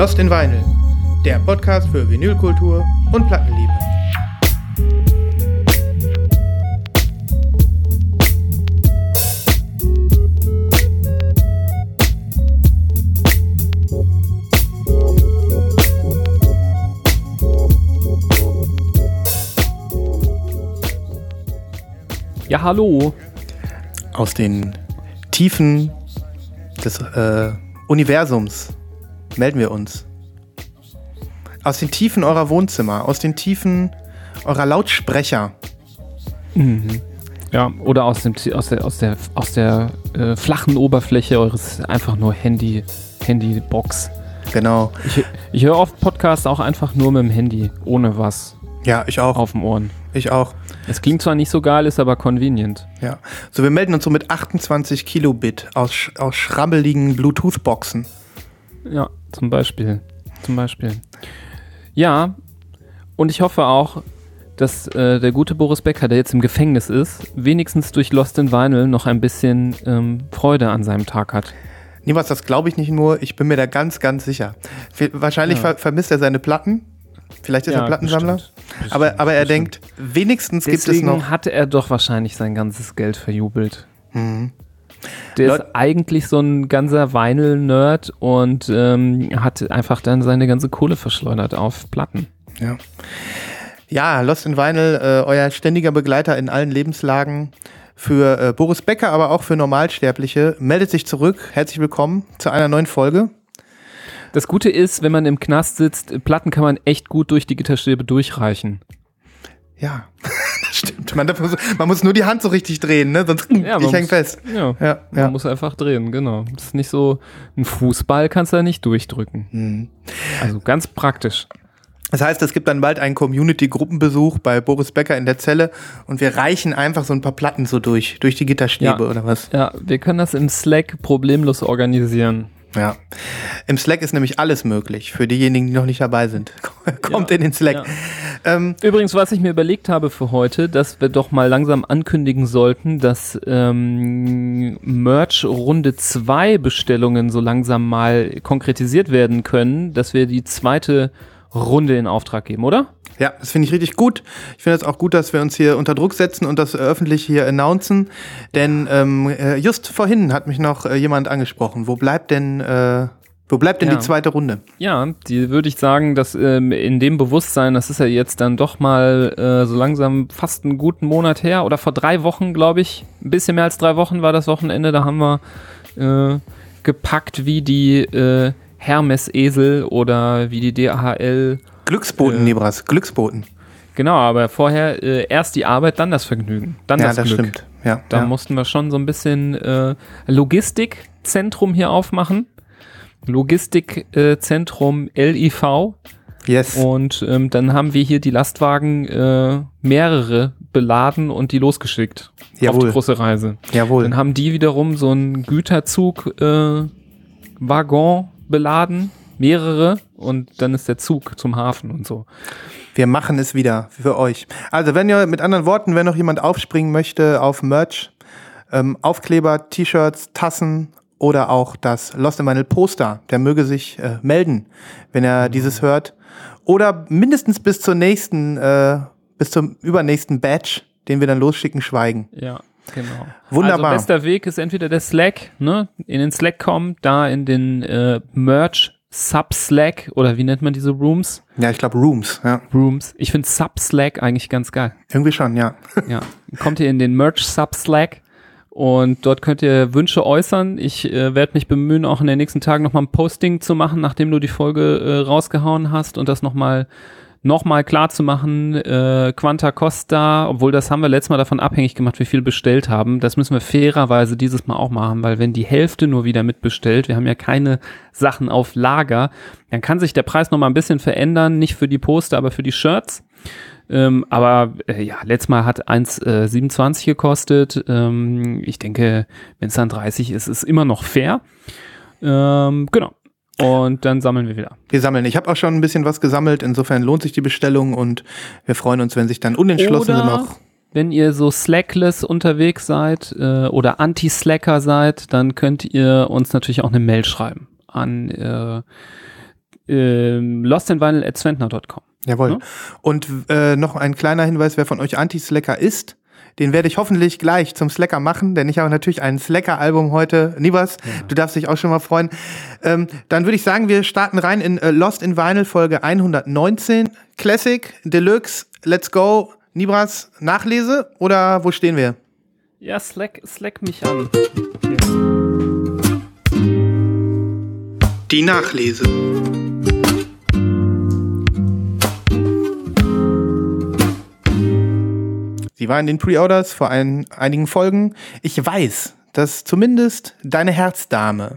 Lost in Vinyl, der Podcast für Vinylkultur und Plattenliebe. Ja, hallo. Aus den Tiefen des äh, Universums melden wir uns. Aus den Tiefen eurer Wohnzimmer, aus den Tiefen eurer Lautsprecher. Mhm. Ja, oder aus, dem, aus der, aus der, aus der äh, flachen Oberfläche eures einfach nur Handy, Handybox. Genau. Ich, ich höre oft Podcasts auch einfach nur mit dem Handy, ohne was. Ja, ich auch. Auf dem Ohren. Ich auch. Es klingt zwar nicht so geil, ist aber convenient. Ja. So, wir melden uns so mit 28 Kilobit aus, aus schrabbeligen Bluetooth-Boxen. Ja, zum Beispiel. Zum Beispiel. Ja, und ich hoffe auch, dass äh, der gute Boris Becker, der jetzt im Gefängnis ist, wenigstens durch Lost in Vinyl noch ein bisschen ähm, Freude an seinem Tag hat. Niemals, das glaube ich nicht nur, ich bin mir da ganz, ganz sicher. Wahrscheinlich ja. ver vermisst er seine Platten. Vielleicht ist ja, er Plattensammler. Bestimmt, bestimmt, aber, aber er bestimmt. denkt, wenigstens Deswegen gibt es noch. hat er doch wahrscheinlich sein ganzes Geld verjubelt. Mhm. Der Leut ist eigentlich so ein ganzer Vinyl-Nerd und ähm, hat einfach dann seine ganze Kohle verschleudert auf Platten. Ja. Ja, Lost in Vinyl, äh, euer ständiger Begleiter in allen Lebenslagen. Für äh, Boris Becker, aber auch für Normalsterbliche, meldet sich zurück. Herzlich willkommen zu einer neuen Folge. Das Gute ist, wenn man im Knast sitzt, Platten kann man echt gut durch die Gitterstäbe durchreichen. Ja, stimmt. Man, muss, man, muss, nur die Hand so richtig drehen, ne? sonst ja, ich häng fest. Ja, ja, man ja. muss einfach drehen, genau. Das ist nicht so, ein Fußball kannst du da nicht durchdrücken. Mhm. Also ganz praktisch. Das heißt, es gibt dann bald einen Community-Gruppenbesuch bei Boris Becker in der Zelle und wir reichen einfach so ein paar Platten so durch, durch die Gitterstäbe ja, oder was? Ja, wir können das im Slack problemlos organisieren. Ja. Im Slack ist nämlich alles möglich für diejenigen, die noch nicht dabei sind. Kommt ja, in den Slack. Ja. Ähm, Übrigens, was ich mir überlegt habe für heute, dass wir doch mal langsam ankündigen sollten, dass ähm, Merch Runde 2 Bestellungen so langsam mal konkretisiert werden können, dass wir die zweite Runde in Auftrag geben, oder? Ja, das finde ich richtig gut. Ich finde es auch gut, dass wir uns hier unter Druck setzen und das öffentlich hier announcen. Denn ähm, äh, just vorhin hat mich noch äh, jemand angesprochen. Wo bleibt denn, äh, wo bleibt denn ja. die zweite Runde? Ja, die würde ich sagen, dass ähm, in dem Bewusstsein, das ist ja jetzt dann doch mal äh, so langsam fast einen guten Monat her oder vor drei Wochen, glaube ich, ein bisschen mehr als drei Wochen war das Wochenende. Da haben wir äh, gepackt wie die äh, Hermes-Esel oder wie die DHL Glücksboten, äh, Nebras, Glücksboten. Genau, aber vorher äh, erst die Arbeit, dann das Vergnügen, dann ja, das, das Glück. Stimmt. Ja, da ja. mussten wir schon so ein bisschen äh, Logistikzentrum hier aufmachen. Logistikzentrum äh, LIV. Yes. Und ähm, dann haben wir hier die Lastwagen äh, mehrere beladen und die losgeschickt Jawohl. auf die große Reise. Jawohl. Dann haben die wiederum so einen Güterzug äh, Waggon beladen mehrere und dann ist der Zug zum Hafen und so. Wir machen es wieder für euch. Also, wenn ihr mit anderen Worten, wenn noch jemand aufspringen möchte auf Merch, ähm, Aufkleber, T-Shirts, Tassen oder auch das Lost in Vinyl Poster, der möge sich äh, melden, wenn er mhm. dieses hört. Oder mindestens bis zur nächsten, äh, bis zum übernächsten Badge, den wir dann losschicken, schweigen. Ja. Genau. Wunderbar. Also bester Weg ist entweder der Slack, ne? In den Slack kommen, da in den äh, Merch Sub-Slack oder wie nennt man diese Rooms? Ja, ich glaube Rooms, ja. Rooms. Ich finde Sub-Slack eigentlich ganz geil. Irgendwie schon, ja. ja. Kommt ihr in den Merch Sub-Slack und dort könnt ihr Wünsche äußern. Ich äh, werde mich bemühen, auch in den nächsten Tagen nochmal ein Posting zu machen, nachdem du die Folge äh, rausgehauen hast und das nochmal nochmal klar zu machen, äh, Quanta Costa, obwohl das haben wir letztes Mal davon abhängig gemacht, wie viel bestellt haben. Das müssen wir fairerweise dieses Mal auch machen, weil wenn die Hälfte nur wieder mitbestellt, wir haben ja keine Sachen auf Lager, dann kann sich der Preis nochmal ein bisschen verändern, nicht für die Poster, aber für die Shirts. Ähm, aber äh, ja, letztes Mal hat 1,27 äh, gekostet. Ähm, ich denke, wenn es dann 30 ist, ist immer noch fair. Ähm, genau. Und dann sammeln wir wieder. Wir sammeln. Ich habe auch schon ein bisschen was gesammelt. Insofern lohnt sich die Bestellung und wir freuen uns, wenn sich dann unentschlossene oder noch. Wenn ihr so slackless unterwegs seid äh, oder Anti-Slacker seid, dann könnt ihr uns natürlich auch eine Mail schreiben an äh, ähm, lostandvinyl.zwentner.com. Jawohl. Ne? Und äh, noch ein kleiner Hinweis, wer von euch Anti-Slacker ist, den werde ich hoffentlich gleich zum Slacker machen, denn ich habe natürlich ein Slacker-Album heute. Nibas, du darfst dich auch schon mal freuen. Ähm, dann würde ich sagen, wir starten rein in äh, Lost in Vinyl Folge 119. Classic, Deluxe, Let's Go. Nibras, Nachlese oder wo stehen wir? Ja, slack, slack mich an. Die Nachlese. Sie war in den Pre-Orders vor ein, einigen Folgen. Ich weiß, dass zumindest deine Herzdame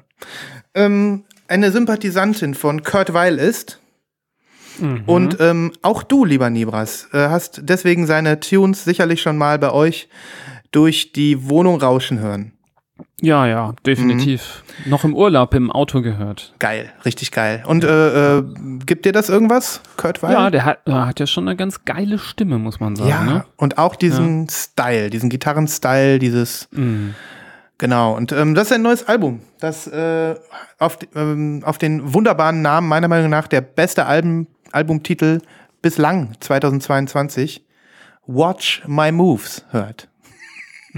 ähm, eine Sympathisantin von Kurt Weil ist. Und ähm, auch du, lieber Nibras, äh, hast deswegen seine Tunes sicherlich schon mal bei euch durch die Wohnung rauschen hören. Ja, ja, definitiv. Noch im Urlaub im Auto gehört. Geil, richtig geil. Und äh, äh, gibt dir das irgendwas, Kurt Weil? Ja, der hat, er hat ja schon eine ganz geile Stimme, muss man sagen. Ja, Ne? und auch diesen Style, diesen Gitarrenstyle, dieses, Mhm. genau. Und ähm, das ist ein neues Album, das äh, auf, ähm, auf den wunderbaren Namen, meiner Meinung nach, der beste Album, Albumtitel bislang 2022, Watch My Moves hört.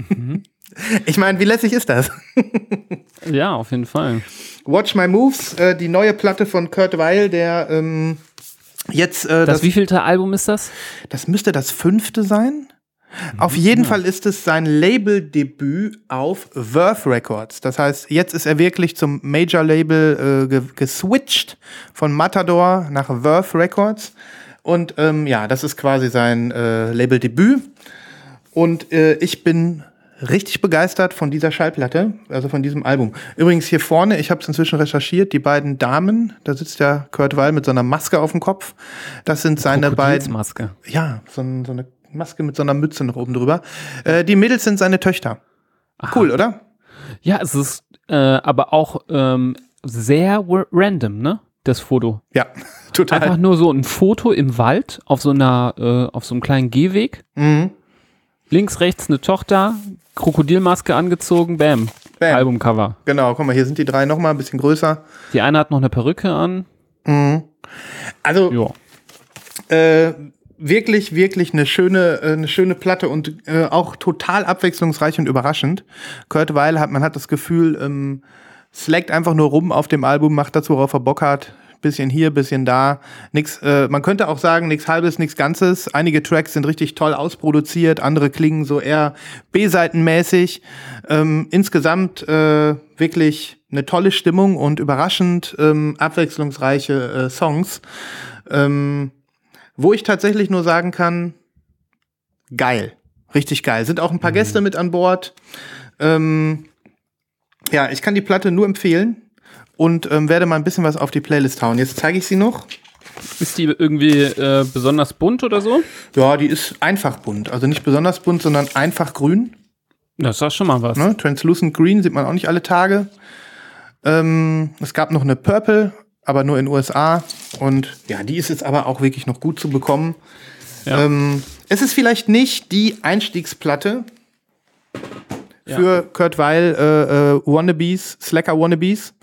Mhm. Ich meine, wie lässig ist das? Ja, auf jeden Fall. Watch My Moves, äh, die neue Platte von Kurt Weil, der ähm, jetzt äh, Das, das, wievielte Album ist das? das müsste das fünfte sein. Auf jeden Fall ist es sein Labeldebüt auf Verve Records. Das heißt, jetzt ist er wirklich zum Major-Label äh, ge geswitcht von Matador nach Verve Records. Und ähm, ja, das ist quasi sein äh, Labeldebüt. Und äh, ich bin richtig begeistert von dieser Schallplatte, also von diesem Album. Übrigens hier vorne, ich habe es inzwischen recherchiert, die beiden Damen, da sitzt ja Kurt Weil mit so einer Maske auf dem Kopf. Das sind seine beiden. Krokodilsmaske. Ja, so, so eine Maske mit so einer Mütze noch oben drüber. Äh, die Mädels sind seine Töchter. Cool, oder? Ja, es ist äh, aber auch ähm, sehr random, ne? Das Foto. Ja, total. Einfach nur so ein Foto im Wald auf so einer, äh, auf so einem kleinen Gehweg. Mhm. Links, rechts eine Tochter, Krokodilmaske angezogen, bam. Bam. Albumcover. Genau, guck mal, hier sind die drei nochmal ein bisschen größer. Die eine hat noch eine Perücke an. Also Ja. äh, wirklich, wirklich eine schöne, äh, eine schöne Platte und äh, auch total abwechslungsreich und überraschend. Kurt Weil hat, man hat das Gefühl, ähm, slackt einfach nur rum auf dem Album, macht das, worauf er Bock hat. Bisschen hier, bisschen da. Nix, äh, man könnte auch sagen, nichts halbes, nichts Ganzes. Einige Tracks sind richtig toll ausproduziert, andere klingen so eher B-Seitenmäßig. Ähm, insgesamt äh, wirklich eine tolle Stimmung und überraschend ähm, abwechslungsreiche äh, Songs. Ähm, wo ich tatsächlich nur sagen kann, geil. Richtig geil. Sind auch ein paar Gäste mit an Bord. Ähm, ja, ich kann die Platte nur empfehlen und ähm, werde mal ein bisschen was auf die Playlist hauen. Jetzt zeige ich sie noch. Ist die irgendwie äh, besonders bunt oder so? Ja, die ist einfach bunt. Also nicht besonders bunt, sondern einfach grün. Das ist doch schon mal was. Ne? Translucent Green sieht man auch nicht alle Tage. Ähm, es gab noch eine Purple, aber nur in USA. Und ja, die ist jetzt aber auch wirklich noch gut zu bekommen. Ja. Ähm, es ist vielleicht nicht die Einstiegsplatte für Kurt Weil äh, äh, Wannabes, Slacker Wannabes.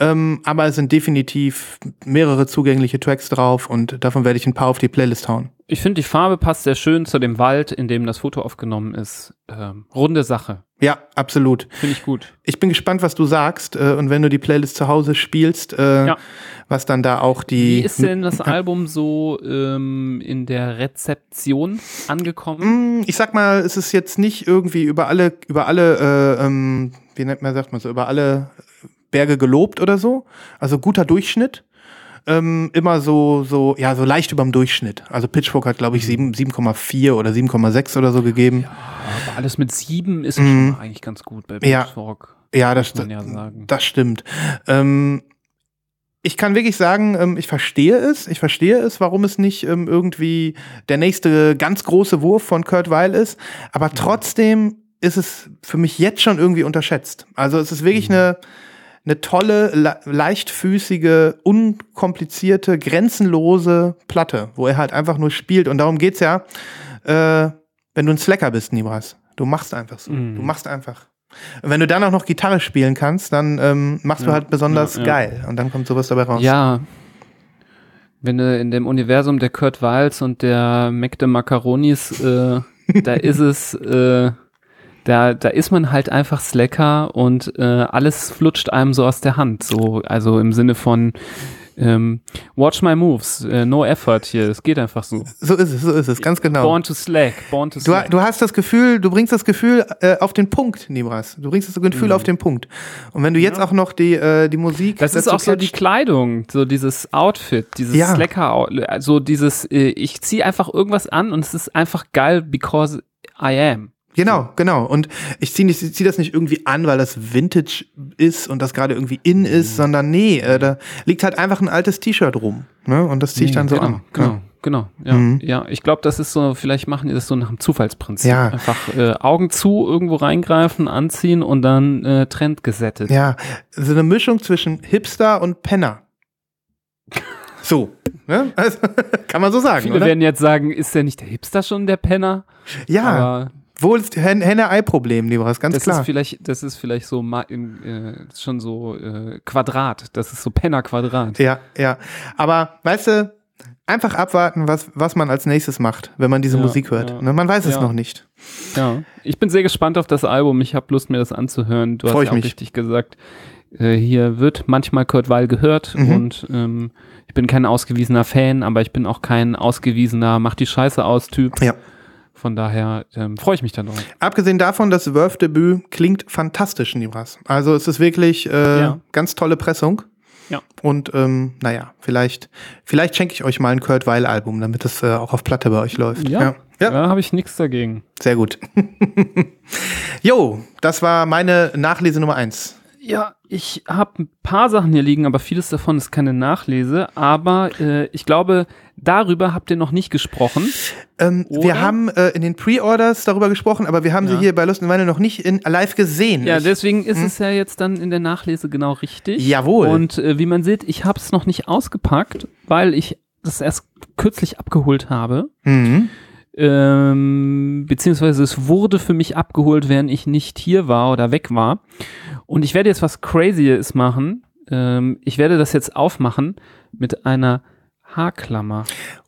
Ähm, aber es sind definitiv mehrere zugängliche Tracks drauf und davon werde ich ein paar auf die Playlist hauen. Ich finde, die Farbe passt sehr schön zu dem Wald, in dem das Foto aufgenommen ist. Ähm, runde Sache. Ja, absolut. Finde ich gut. Ich bin gespannt, was du sagst äh, und wenn du die Playlist zu Hause spielst, äh, Ja. was dann da auch die. Wie ist denn das Album so ähm, in der Rezeption angekommen? Mm, Ich sag mal, es ist jetzt nicht irgendwie über alle, über alle, äh, ähm, wie nennt man, sagt man so, über alle Berge gelobt oder so. Also guter Durchschnitt. Ähm, immer so, so, ja, so leicht überm Durchschnitt. Also Pitchfork hat, glaube ich, sieben- 7,4 oder 7,6 oder so gegeben. Aber alles mit sieben ist ja schon eigentlich ganz gut bei Mhm. Ja. Pitchfork. Ja, das, ja sagen. das stimmt. Ähm, ich kann wirklich sagen, ähm, ich verstehe es. Ich verstehe es, warum es nicht ähm, irgendwie der nächste ganz große Wurf von Kurt Weil ist. Aber trotzdem ist es für mich jetzt schon irgendwie unterschätzt. Also es ist wirklich eine, eine tolle, le leichtfüßige, unkomplizierte, grenzenlose Platte, wo er halt einfach nur spielt. Und darum geht's ja, äh, wenn du ein Slacker bist, Nibras. Du machst einfach so. Du machst einfach. Und wenn du dann auch noch Gitarre spielen kannst, dann ähm, machst du Ja, halt besonders ja, ja. geil. Und dann kommt sowas dabei raus. Ja. Wenn du in dem Universum der Kurt Wiles und der Mac de Macaronis, äh, da ist es, äh, da, da ist man halt einfach Slacker und äh, alles flutscht einem so aus der Hand. So, also im Sinne von ähm, Watch my moves, äh, no effort hier. Es geht einfach so. So ist es, so ist es, ganz genau. Born to slack, born to Du, slack. du hast das Gefühl, du bringst das Gefühl äh, auf den Punkt, Nibras. Du bringst das Gefühl auf den Punkt. Und wenn du jetzt auch noch die, äh, die Musik. Mhm. das ist auch so die Kleidung, so dieses Outfit, dieses Ja. Slacker, so dieses, äh, ich ziehe einfach irgendwas an und es ist einfach geil, because I am. Genau, genau. Und ich ziehe zieh das nicht irgendwie an, weil das Vintage ist und das gerade irgendwie in Mhm. ist, sondern nee, äh, da liegt halt einfach ein altes T-Shirt rum. Ne? Und das ziehe ich dann so genau, an. Genau, genau. Ja, Mhm. ja. ich glaube, das ist so, vielleicht machen die das so nach dem Zufallsprinzip. Ja. Einfach äh, Augen zu, irgendwo reingreifen, anziehen und dann äh, Trend gesettet. Ja, so eine Mischung zwischen Hipster und Penner. So, ne? Also, kann man so sagen, Viele oder? werden jetzt sagen, ist der nicht der Hipster schon der Penner? Ja, Aber wohl ist Hen- Henne-Ei-Problem, Libras, ganz das klar. ist vielleicht, das ist vielleicht so äh, ist schon so äh, Quadrat. Das ist so Penner-Quadrat. Ja, ja. Aber weißt du, einfach abwarten, was, was man als nächstes macht, wenn man diese Ja, Musik hört. ja. Ne? Man weiß es Ja. noch nicht. Ja, ich bin sehr gespannt auf das Album. Ich habe Lust, mir das anzuhören. Du Freu hast ich ja auch mich. richtig gesagt, äh, hier wird manchmal Kurt Weil gehört Mhm. und ähm, ich bin kein ausgewiesener Fan, aber ich bin auch kein ausgewiesener Mach die Scheiße aus Typ. Ja. Von daher ähm, freue ich mich dann drauf. Abgesehen davon, das Verve-Debüt klingt fantastisch, Nibras. Also es ist wirklich äh, Ja. ganz tolle Pressung. Ja. Und ähm, naja, vielleicht, vielleicht schenke ich euch mal ein Kurt Weil-Album, damit es äh, auch auf Platte bei euch läuft. Ja, ja. ja. da habe ich nichts dagegen. Sehr gut. Jo, das war meine Nachlese Nummer eins. Ja, ich habe ein paar Sachen hier liegen, aber vieles davon ist keine Nachlese. Aber äh, ich glaube, darüber habt ihr noch nicht gesprochen. Ähm, wir haben äh, in den Pre-Orders darüber gesprochen, aber wir haben sie Ja. hier bei Lust und Weine noch nicht in live gesehen. Ja, Ich- deswegen ist es ja jetzt dann in der Nachlese genau richtig. Jawohl. Und äh, wie man sieht, ich habe es noch nicht ausgepackt, weil ich das erst kürzlich abgeholt habe. Mhm. Ähm, beziehungsweise es wurde für mich abgeholt, während ich nicht hier war oder weg war. Und ich werde jetzt was Crazyes machen. Ähm, ich werde das jetzt aufmachen mit einer Haarklammer.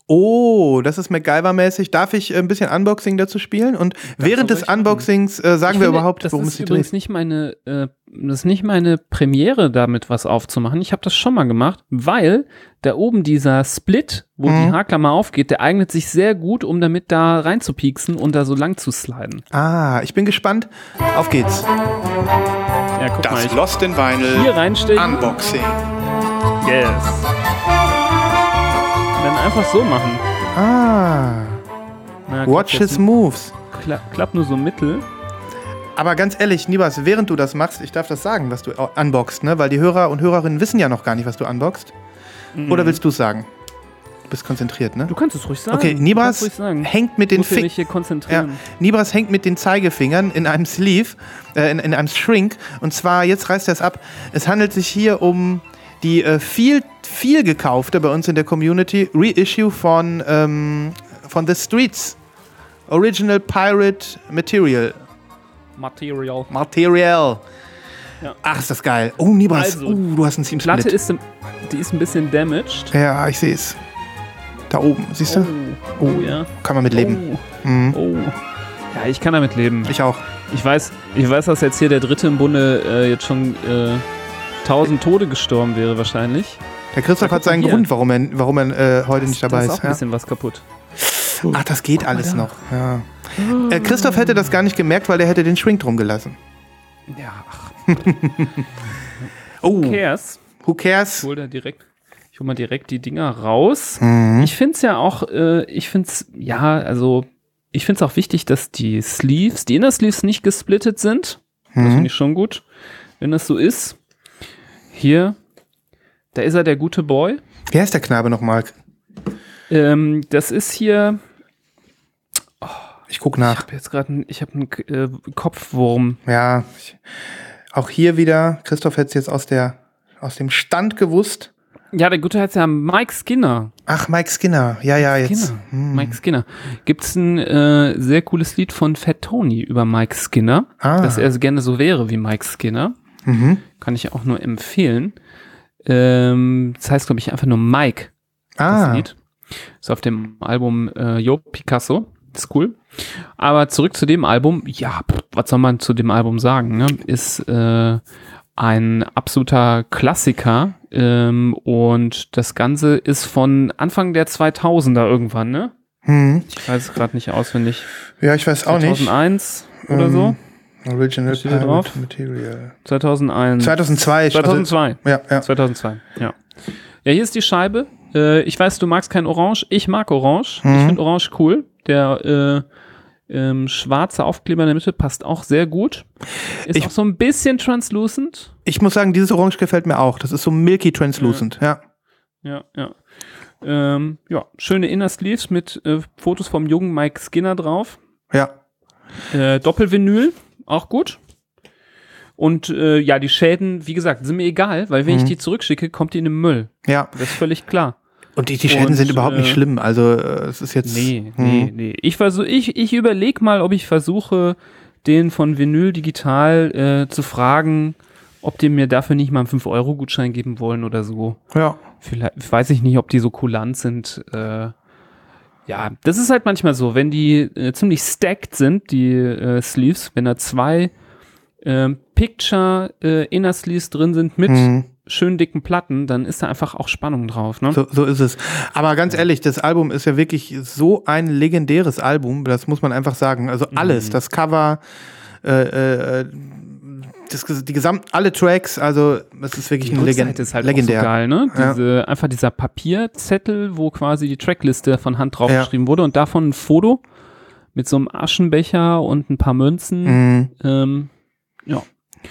Oh, das ist MacGyver-mäßig. Darf ich äh, ein bisschen Unboxing dazu spielen? Und während soll des. Unboxings äh, sagen Ich wir finde, überhaupt, das worum ist es sich übrigens dreht. nicht meine, äh, das ist nicht meine Premiere, damit was aufzumachen. Ich habe das schon mal gemacht, weil da oben dieser Split, wo Mhm. die Haarklammer aufgeht, der eignet sich sehr gut, um damit da reinzupieksen und da so lang zu sliden. Ah, ich bin gespannt. Auf geht's. Ja, guck mal, Das ich Lost in Vinyl hier reinstechen. Unboxing. Yes. Einfach so machen. Ah, Na, klappt watch his moves. Kla klappt nur so mittel. Aber ganz ehrlich, Nibas, während du das machst, ich darf das sagen, was du au- unboxst, ne? Weil die Hörer und Hörerinnen wissen ja noch gar nicht, was du unboxst. Oder willst du es sagen? Du bist konzentriert, ne? Mhm. Du kannst es ruhig sagen. Okay, Nibras sagen. hängt mit den Fingern. Ja. Nibras hängt mit den Zeigefingern in einem Sleeve, äh, in, in einem Shrink. Und zwar, jetzt reißt er es ab. Es handelt sich hier um die äh, viel, viel gekaufte bei uns in der Community Reissue von, ähm, von The Streets. Original Pirate Material. Material. Material. Ja. Ach, ist das geil. Oh, Nibras. Also, uh, du hast einen Team Platte Split. ist, im- die ist ein bisschen damaged. Ja, ich sehe es. Da oben, siehst du? Oh, oh ja. Kann man mit leben. Oh. Mhm. oh. Ja, ich kann damit leben. Ich auch. Ich weiß, ich weiß, dass jetzt hier der dritte im Bunde äh, jetzt schon äh, 1000 Tode gestorben wäre wahrscheinlich. Der Christoph hat guck seinen hier. Grund, warum er, warum er äh, heute nicht dabei da ist ist. auch ein bisschen was kaputt. Ach, das geht alles da. noch. Ja. Äh, Christoph hätte das gar nicht gemerkt, weil er hätte den Shrink drum gelassen. Ja, ach, Oh, who cares? who cares? Ich hol da direkt, ich hol mal direkt die Dinger raus. Mhm. Ich finde es ja auch, äh, ich finde es, ja, also, ich finde es auch wichtig, dass die Sleeves, die Inner Sleeves nicht gesplittet sind. Das Mhm. finde ich schon gut, wenn das so ist. Hier, da ist er, der gute Boy. Wie heißt der Knabe nochmal? Ähm, das ist hier, Ich guck ich nach. habe jetzt gerade, ich habe einen äh, Kopfwurm. Ja, ich, auch hier wieder. Christoph hätte es jetzt aus, der, aus dem Stand gewusst. Ja, der gute heißt ja Mike Skinner. Ach, Mike Skinner. Ja, ja, jetzt. Skinner. Hm. Mike Skinner. Gibt's ein äh, sehr cooles Lied von Fat Tony über Mike Skinner, Ah. dass er gerne so wäre wie Mike Skinner. Mhm. Kann ich auch nur empfehlen. Ähm, das heißt, glaube ich, einfach nur Mike. Ah. das Lied. Ist auf dem Album äh, Yo Picasso. Ist cool. Aber zurück zu dem Album. Ja, was soll man zu dem Album sagen? Ne? Ist äh, ein absoluter Klassiker. Ähm, und das Ganze ist von Anfang der 2000er irgendwann, ne? Hm. Ich weiß es gerade nicht auswendig. Ja, ich weiß auch nicht. 2001 oder Ähm, so? Original Steht Pirate drauf? Material. 2001. 2002. ich- also- 2002. Ja, ja. 2002, ja. Ja, hier ist die Scheibe. Äh, ich weiß, du magst kein Orange. Ich mag Orange. Mhm. Ich finde Orange cool. Der äh, ähm, schwarze Aufkleber in der Mitte passt auch sehr gut. Ist Ich- auch so ein bisschen translucent. Ich muss sagen, dieses Orange gefällt mir auch. Das ist so milky translucent. Ja. Ja, ja. Ähm, ja, schöne Inner Sleeves mit äh, Fotos vom jungen Mike Skinner drauf. Ja. Äh, Doppelvinyl, auch gut. Und äh, ja, die Schäden, wie gesagt, sind mir egal, weil wenn ich Mhm. die zurückschicke, kommt die in den Müll. Ja. Das ist völlig klar. Und die, die Schäden Und, sind überhaupt nicht äh, schlimm. Also, äh, es ist jetzt. Nee, Hm. nee, nee. Ich versuch, ich, ich überleg mal, ob ich versuche, den von Vinyl Digital äh, zu fragen, ob die mir dafür nicht mal einen 5-Euro-Gutschein geben wollen oder so. Ja. Vielleicht weiß ich nicht, ob die so kulant sind. Äh, ja, das ist halt manchmal so, wenn die äh, ziemlich stacked sind, die äh, Sleeves, wenn da zwei ähm, Picture äh, Inner Sleeves drin sind mit Hm. schön dicken Platten, dann ist da einfach auch Spannung drauf. Ne? So, so ist es. Aber ganz ehrlich, das Album ist ja wirklich so ein legendäres Album, das muss man einfach sagen. Also Mhm. alles, das Cover, äh, äh, das, die gesamt, alle Tracks, also es ist wirklich Die ein Legend ist halt legendär. so geil, ne? Ja. Diese, Einfach dieser Papierzettel, wo quasi die Trackliste von Hand draufgeschrieben wurde und davon ein Foto mit so einem Aschenbecher und ein paar Münzen. Mhm. Ähm, ja.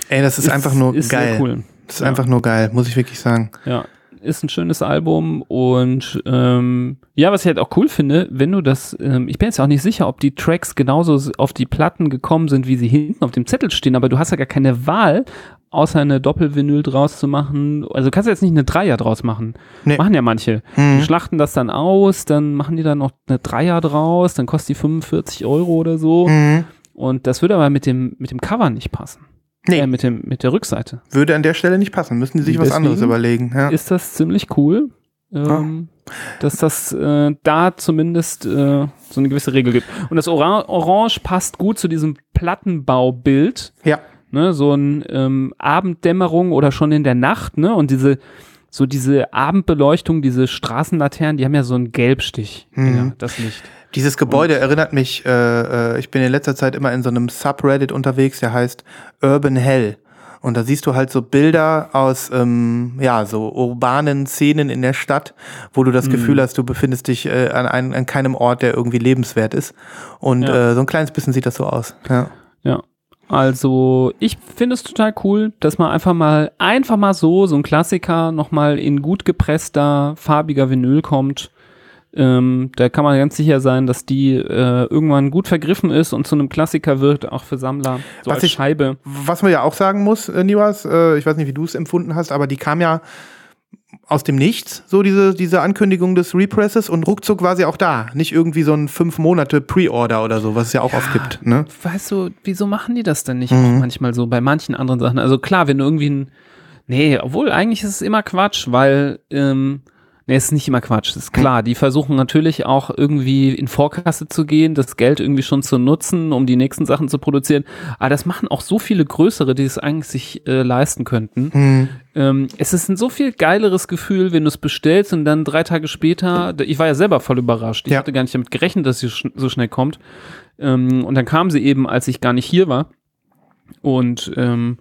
Ey, das ist, einfach nur ist geil. Cool. Das ist Ja. einfach nur geil, muss ich wirklich sagen. Ja, ist ein schönes Album und ähm, ja, was ich halt auch cool finde, wenn du das, ähm, ich bin jetzt auch nicht sicher, ob die Tracks genauso auf die Platten gekommen sind, wie sie hinten auf dem Zettel stehen, aber du hast ja gar keine Wahl, außer eine Doppelvinyl draus zu machen. Also du kannst jetzt nicht eine Dreier draus machen. Nee. Machen ja manche. Die Mhm. schlachten das dann aus, dann machen die dann noch eine Dreier draus, dann kostet die 45 Euro oder so. Mhm. Und das würde aber mit dem, mit dem Cover nicht passen. Nee. Äh, mit, dem, mit der Rückseite. Würde an der Stelle nicht passen, müssen die sich was Deswegen anderes überlegen. Ja. ist das ziemlich cool, ähm, dass das äh, da zumindest äh, so eine gewisse Regel gibt. Und das Ora Orange passt gut zu diesem Plattenbaubild, ja. ne? so ein ähm, Abenddämmerung oder schon in der Nacht, ne? Und diese so diese Abendbeleuchtung, diese Straßenlaternen, die haben ja so einen Gelbstich, Mhm. ja, das Licht. Dieses Gebäude erinnert mich, äh, äh, ich bin in letzter Zeit immer in so einem Subreddit unterwegs, der heißt Urban Hell. Und da siehst du halt so Bilder aus, ähm, ja, so urbanen Szenen in der Stadt, wo du das Mhm. Gefühl hast, du befindest dich äh, an, ein, an keinem Ort, der irgendwie lebenswert ist. Und Ja. äh, so ein kleines bisschen sieht das so aus. Ja. Ja. Also, ich finde es total cool, dass man einfach mal, einfach mal so, so ein Klassiker nochmal in gut gepresster, farbiger Vinyl kommt. Ähm, da kann man ganz sicher sein, dass die äh, irgendwann gut vergriffen ist und zu einem Klassiker wird, auch für Sammler. So Was als ich- Scheibe. Was man ja auch sagen muss, äh, Niwas, äh, ich weiß nicht, wie du es empfunden hast, aber die kam ja aus dem Nichts, so diese, diese Ankündigung des Represses und ruckzuck war sie auch da. Nicht irgendwie so ein fünf Monate Pre-Order oder so, was es ja auch oft gibt. Ne? Weißt du, wieso machen die das denn nicht Mhm. manchmal so bei manchen anderen Sachen? Also klar, wenn du irgendwie ein, nee, obwohl eigentlich ist es immer Quatsch, weil, ähm, nee, es ist nicht immer Quatsch, das ist klar. Die versuchen natürlich auch irgendwie in Vorkasse zu gehen, das Geld irgendwie schon zu nutzen, um die nächsten Sachen zu produzieren. Aber das machen auch so viele größere, die es eigentlich sich äh, leisten könnten. Hm. Ähm, es ist ein so viel geileres Gefühl, wenn du es bestellst und dann drei Tage später, ich war ja selber voll überrascht. Ich Ja. hatte gar nicht damit gerechnet, dass sie sch so schnell kommt. Ähm, und dann kam sie eben, als ich gar nicht hier war. Und ähm,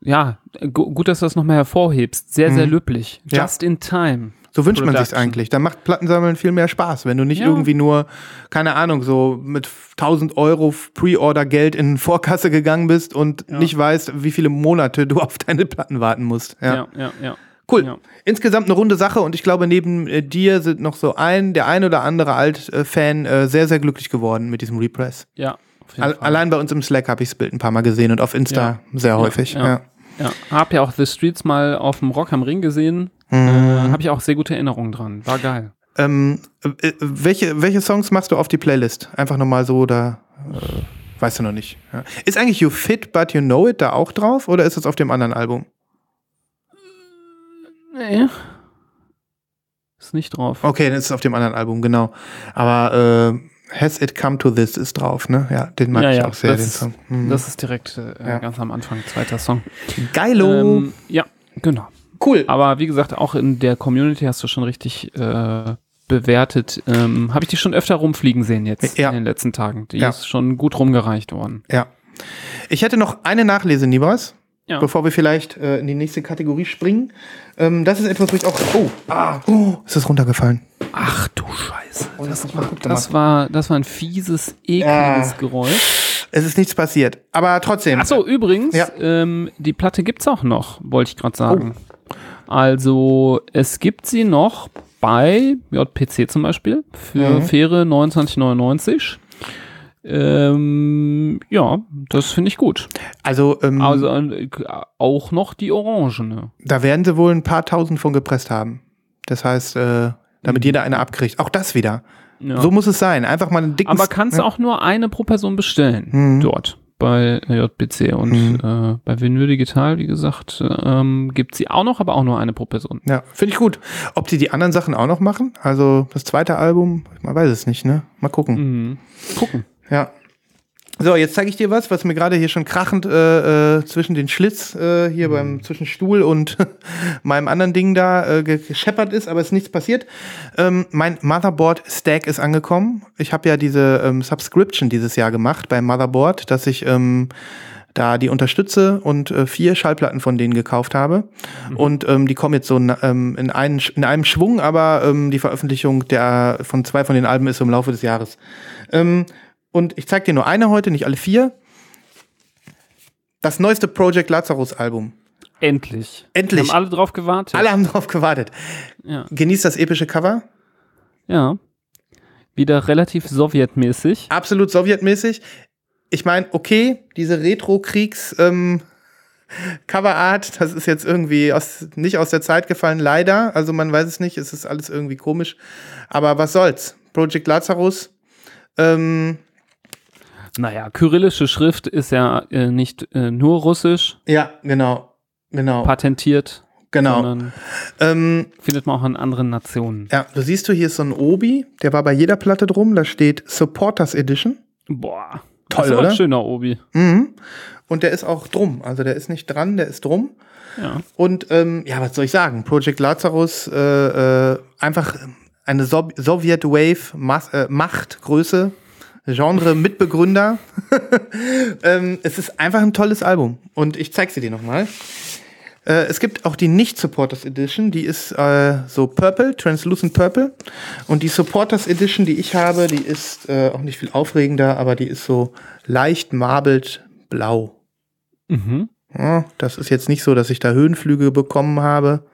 ja, gu gut, dass du das nochmal hervorhebst. Sehr, sehr Mhm. löblich. Ja. Just in time. So wünscht man sich's Production. eigentlich. Da macht Plattensammeln viel mehr Spaß, wenn du nicht Ja. irgendwie nur, keine Ahnung, so mit 1000 Euro Pre-Order-Geld in Vorkasse gegangen bist und Ja. nicht weißt, wie viele Monate du auf deine Platten warten musst. Ja. Ja, ja, ja. Cool. Insgesamt eine runde Sache und ich glaube, neben äh, dir sind noch so ein, der ein oder andere Alt-Fan äh, sehr, sehr glücklich geworden mit diesem Repress. Ja. auf jeden Al Fall. allein bei uns im Slack habe ich das Bild ein paar Mal gesehen und auf Insta sehr häufig. ja. Ja. Ja, hab ja auch The Streets mal auf dem Rock am Ring gesehen. Äh, Mhm. hab ich auch sehr gute Erinnerungen dran. War geil. Ähm, äh, welche, welche Songs machst du auf die Playlist? Einfach nochmal so, da äh, weißt du noch nicht. Ja. Ist eigentlich You Fit But You Know It da auch drauf oder ist das auf dem anderen Album? Nee. Ist nicht drauf. Okay, das ist auf dem anderen Album, genau. Aber äh, Has It Come to This ist drauf, ne? Ja, den mag ja, ich ja, auch sehr, das, den ist- Song. Mhm. Das ist direkt äh, ganz am Anfang, zweiter Song. Geilo. Ähm, ja, genau. Cool. Aber wie gesagt, auch in der Community hast du schon richtig äh, bewertet. Ähm, Habe ich die schon öfter rumfliegen sehen jetzt Ja. in den letzten Tagen. Die Ja. ist schon gut rumgereicht worden. Ja. Ich hätte noch eine Nachlese, Nibas, Ja. bevor wir vielleicht äh, in die nächste Kategorie springen. Ähm, das ist etwas, wo ich auch. Oh, ah, oh, ist das runtergefallen? Ach du Scheiße. Oh, das Das, gut das, war, das war ein fieses, ekliges Ja. Geräusch. Es ist nichts passiert. Aber trotzdem. Ach so, übrigens, Ja. ähm, die Platte gibt's auch noch, wollte ich gerade sagen. Also, es gibt sie noch bei JPC zum Beispiel für Mhm. faire 29,99. Ähm, ja, das finde ich gut. Also, ähm, Also äh, auch noch die Orangene. da werden sie wohl ein paar tausend von gepresst haben. Das heißt, äh, damit jeder eine abkriegt. Auch das wieder. Mhm. Ja. So muss es sein. Einfach mal einen dicken. Aber kannst ja. auch nur eine pro Person bestellen Mhm. dort bei JBC und Mhm. äh, bei Vinyl Digital, wie gesagt, ähm, gibt sie auch noch, aber auch nur eine pro Person. Ja, finde ich gut. Ob die die anderen Sachen auch noch machen? Also das zweite Album, man weiß es nicht, ne? Mal gucken. Mhm. Gucken. Ja. So, jetzt zeige ich dir was, was mir gerade hier schon krachend äh, äh, zwischen den Schlitz äh, hier beim zwischen Stuhl und meinem anderen Ding da äh, ge- gescheppert ist, aber es ist nichts passiert. Ähm, mein Motherboard Stack ist angekommen. Ich habe ja diese ähm, Subscription dieses Jahr gemacht beim Motherboard, dass ich ähm, da die unterstütze und äh, vier Schallplatten von denen gekauft habe. Und ähm, die kommen jetzt so ähm, in, einen, in einem Schwung, aber ähm, die Veröffentlichung der von zwei von den Alben ist im Laufe des Jahres. Ähm, und ich zeige dir nur eine heute, nicht alle vier. Das neueste Project Lazarus Album. Endlich. Endlich. Haben alle drauf gewartet. Alle haben drauf gewartet. Ja. Genießt das epische Cover. ja. Wieder relativ sowjetmäßig. Absolut sowjetmäßig. Ich meine, okay, diese Retro-Kriegs- ähm, Coverart, das ist jetzt irgendwie aus, nicht aus der Zeit gefallen, leider. Also man weiß es nicht, es ist alles irgendwie komisch. Aber was soll's? Project Lazarus. Ähm, Naja, kyrillische Schrift ist ja äh, nicht äh, nur russisch ja, genau. Genau. patentiert, Genau. Ähm, findet man auch in anderen Nationen. ja, du siehst du, hier ist so ein Obi, der war bei jeder Platte drum, da steht Supporters Edition. Boah. Toll, das ist oder? Ein schöner Obi. Mhm. Und der ist auch drum. Also der ist nicht dran, der ist drum. Ja. Und ähm, ja, was soll ich sagen? Project Lazarus, äh, äh, einfach eine so Sowjet Wave Mas äh, Macht, Größe, Genre, Mitbegründer. ähm, es ist einfach ein tolles Album. Und ich zeig sie dir nochmal. Äh, es gibt auch die Nicht-Supporters Edition, die ist äh, so Purple, Translucent Purple. Und die Supporters Edition, die ich habe, die ist äh, auch nicht viel aufregender, aber die ist so leicht marbelt blau. Mhm. Ja, das ist jetzt nicht so, dass ich da Höhenflüge bekommen habe.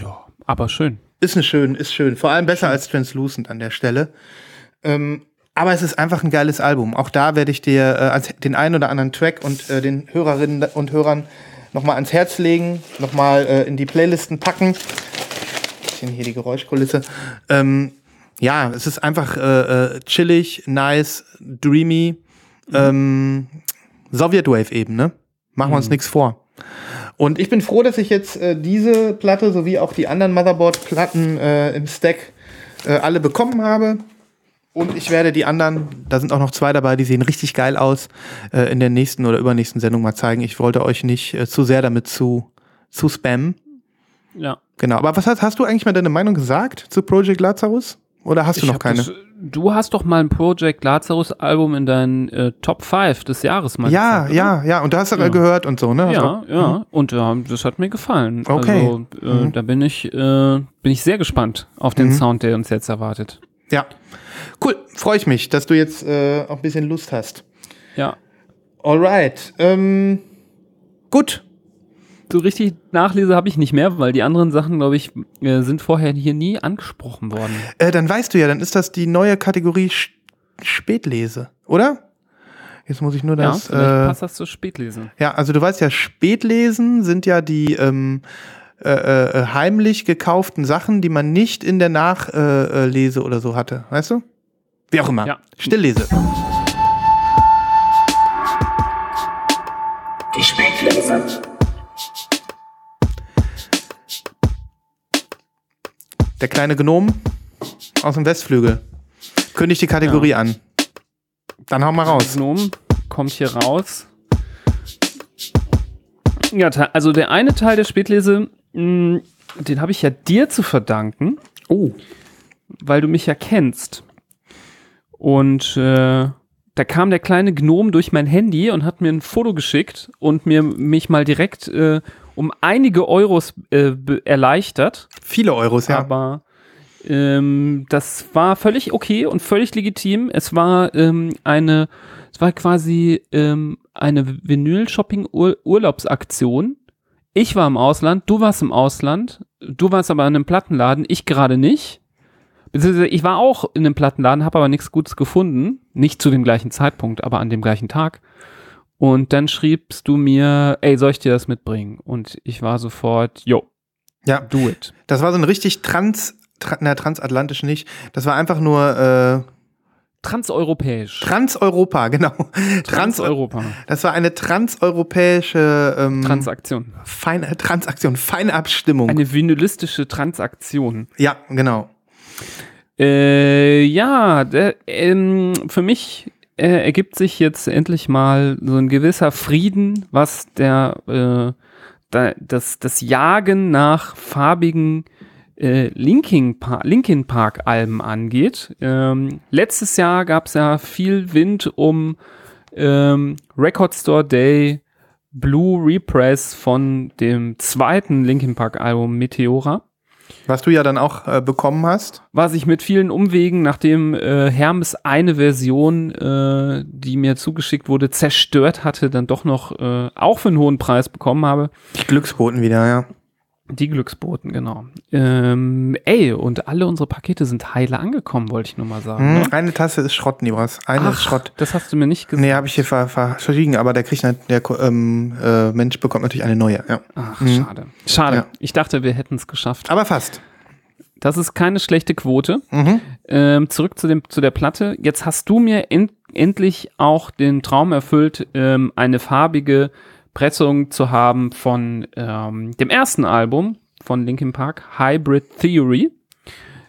Ja, aber schön. Ist eine schön, ist schön. Vor allem besser als Translucent an der Stelle. Ähm, aber es ist einfach ein geiles Album. Auch da werde ich dir äh, den einen oder anderen Track und äh, den Hörerinnen und Hörern nochmal ans Herz legen, nochmal äh, in die Playlisten packen. Bisschen hier die Geräuschkulisse. Ähm, ja, es ist einfach äh, äh, chillig, nice, dreamy. Ähm, Soviet Wave eben, ne? Machen wir uns nichts vor. Und ich bin froh, dass ich jetzt äh, diese Platte sowie auch die anderen Motherboard-Platten äh, im Stack äh, alle bekommen habe. Und ich werde die anderen, da sind auch noch zwei dabei, die sehen richtig geil aus, äh, in der nächsten oder übernächsten Sendung mal zeigen. Ich wollte euch nicht äh, zu sehr damit zu, zu spammen. Ja. Genau. Aber was hast, hast du eigentlich mal deine Meinung gesagt zu Project Lazarus? Oder hast du Ich noch keine? Das, du hast doch mal ein Project Lazarus Album in deinen äh, Top 5 des Jahres mal ja, oder? ja, ja. Und du hast ja. Ja. gehört und so, ne? Hast Ja, auch- ja, und ja, das hat mir gefallen. Okay. Also, äh, Mhm. da bin ich, äh, bin ich sehr gespannt auf den Mhm. Sound, der uns jetzt erwartet. Ja. Cool. Freue ich mich, dass du jetzt äh, auch ein bisschen Lust hast. Ja. Alright. Ähm, gut. So richtig Nachlese habe ich nicht mehr, weil die anderen Sachen, glaube ich, äh, sind vorher hier nie angesprochen worden. Äh, dann weißt du ja, dann ist das die neue Kategorie Sch Spätlese, oder? Jetzt muss ich nur Ja, das. vielleicht äh, passt das zu Spätlesen. ja, also du weißt ja, Spätlesen sind ja die ähm, äh, äh, heimlich gekauften Sachen, die man nicht in der Nachlese äh, Lese oder so hatte. Weißt du? Wie auch immer. Ja. Stilllese. Die Spätlese. Der kleine Gnom aus dem Westflügel. Kündigt die Kategorie ja. an. Dann hau mal raus. Gnom kommt hier raus. Ja, also der eine Teil der Spätlese, mh, hm, den habe ich ja dir zu verdanken. Oh. Weil du mich ja kennst. Und äh, da kam der kleine Gnom durch mein Handy und hat mir ein Foto geschickt und mir mich mal direkt äh, um einige Euros äh, erleichtert. Viele Euros, ja. Aber ähm, das war völlig okay und völlig legitim. Es war ähm, eine, es war quasi ähm, eine Vinyl-Shopping-Urlaubsaktion. Ich war im Ausland, du warst im Ausland, du warst aber in einem Plattenladen, ich gerade nicht. Beziehungsweise ich war auch in einem Plattenladen, habe aber nichts Gutes gefunden. Nicht zu dem gleichen Zeitpunkt, aber an dem gleichen Tag. Und dann schriebst du mir, ey, soll ich dir das mitbringen? Und ich war sofort, yo, ja, do it. Das war so ein richtig trans, tra, na, transatlantisch nicht. Das war einfach nur, äh, Transeuropäisch. Transeuropa, genau. Transeuropa. Das war eine transeuropäische ähm, Transaktion. Fein, Transaktion, Feinabstimmung. Eine vinylistische Transaktion. Ja, genau. Äh, ja, der, ähm, für mich äh, ergibt sich jetzt endlich mal so ein gewisser Frieden, was der äh, da, das, das Jagen nach farbigen äh, Linkin, pa Linkin Park Alben angeht. Ähm, letztes Jahr gab es ja viel Wind um ähm, Record Store Day Blue Repress von dem zweiten Linkin Park Album Meteora. Was du ja dann auch äh, bekommen hast. Was ich mit vielen Umwegen, nachdem äh, Hermes eine Version, äh, die mir zugeschickt wurde, zerstört hatte, dann doch noch äh, auch für einen hohen Preis bekommen habe. Die Glücksboten wieder, ja. Die Glücksboten, genau. Ähm, ey, und alle unsere Pakete sind heile angekommen, wollte ich nur mal sagen. Hm, ne? Eine Tasse ist Schrott, Nibras. Eine Ach, ist Schrott. Das hast du mir nicht gesagt. Nee, habe ich hier ver verschwiegen, aber der kriegt der ähm, äh, Mensch bekommt natürlich eine neue. Ja. Ach, mhm. schade. Schade. Ja. Ich dachte, wir hätten es geschafft. Aber fast. Das ist keine schlechte Quote. Mhm. Ähm, zurück zu, dem, zu der Platte. Jetzt hast du mir en endlich auch den Traum erfüllt, ähm, eine farbige Pressung zu haben von ähm, dem ersten Album von Linkin Park, Hybrid Theory.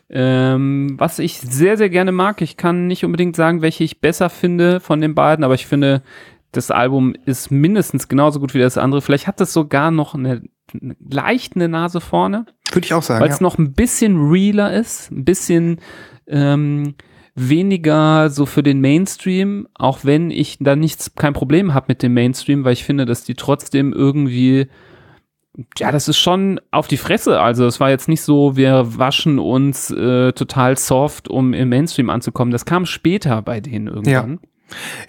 Ähm, was ich sehr, sehr gerne mag. Ich kann nicht unbedingt sagen, welche ich besser finde von den beiden, aber ich finde, das Album ist mindestens genauso gut wie das andere. Vielleicht hat es sogar noch eine, eine leicht eine Nase vorne. Würde ich auch sagen. Weil es ja. noch ein bisschen realer ist, ein bisschen ähm, weniger so für den Mainstream, auch wenn ich da nichts, kein Problem habe mit dem Mainstream, weil ich finde, dass die trotzdem irgendwie, ja, das ist schon auf die Fresse. Also es war jetzt nicht so, wir waschen uns äh, total soft, um im Mainstream anzukommen. Das kam später bei denen irgendwann. Ja.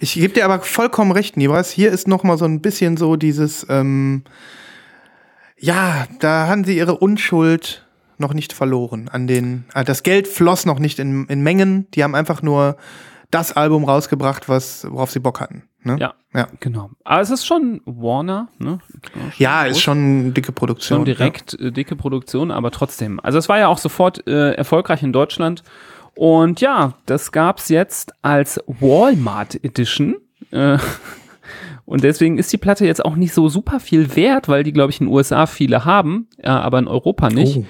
Ich gebe dir aber vollkommen recht, Nibras. Hier ist noch mal so ein bisschen so dieses, ähm, ja, da haben sie ihre Unschuld noch nicht verloren. An den, äh, das Geld floss noch nicht in, in Mengen. Die haben einfach nur das Album rausgebracht, was, worauf sie Bock hatten. Ne? Ja, ja, genau. Aber es ist schon Warner, ne? Schon ja, groß. ist schon dicke Produktion. Schon direkt ja. äh, dicke Produktion, aber trotzdem. Also es war ja auch sofort äh, erfolgreich in Deutschland. Und ja, das gab's jetzt als Walmart Edition. Äh, und deswegen ist die Platte jetzt auch nicht so super viel wert, weil die, glaube ich, in den USA viele haben, ja, aber in Europa nicht. Oh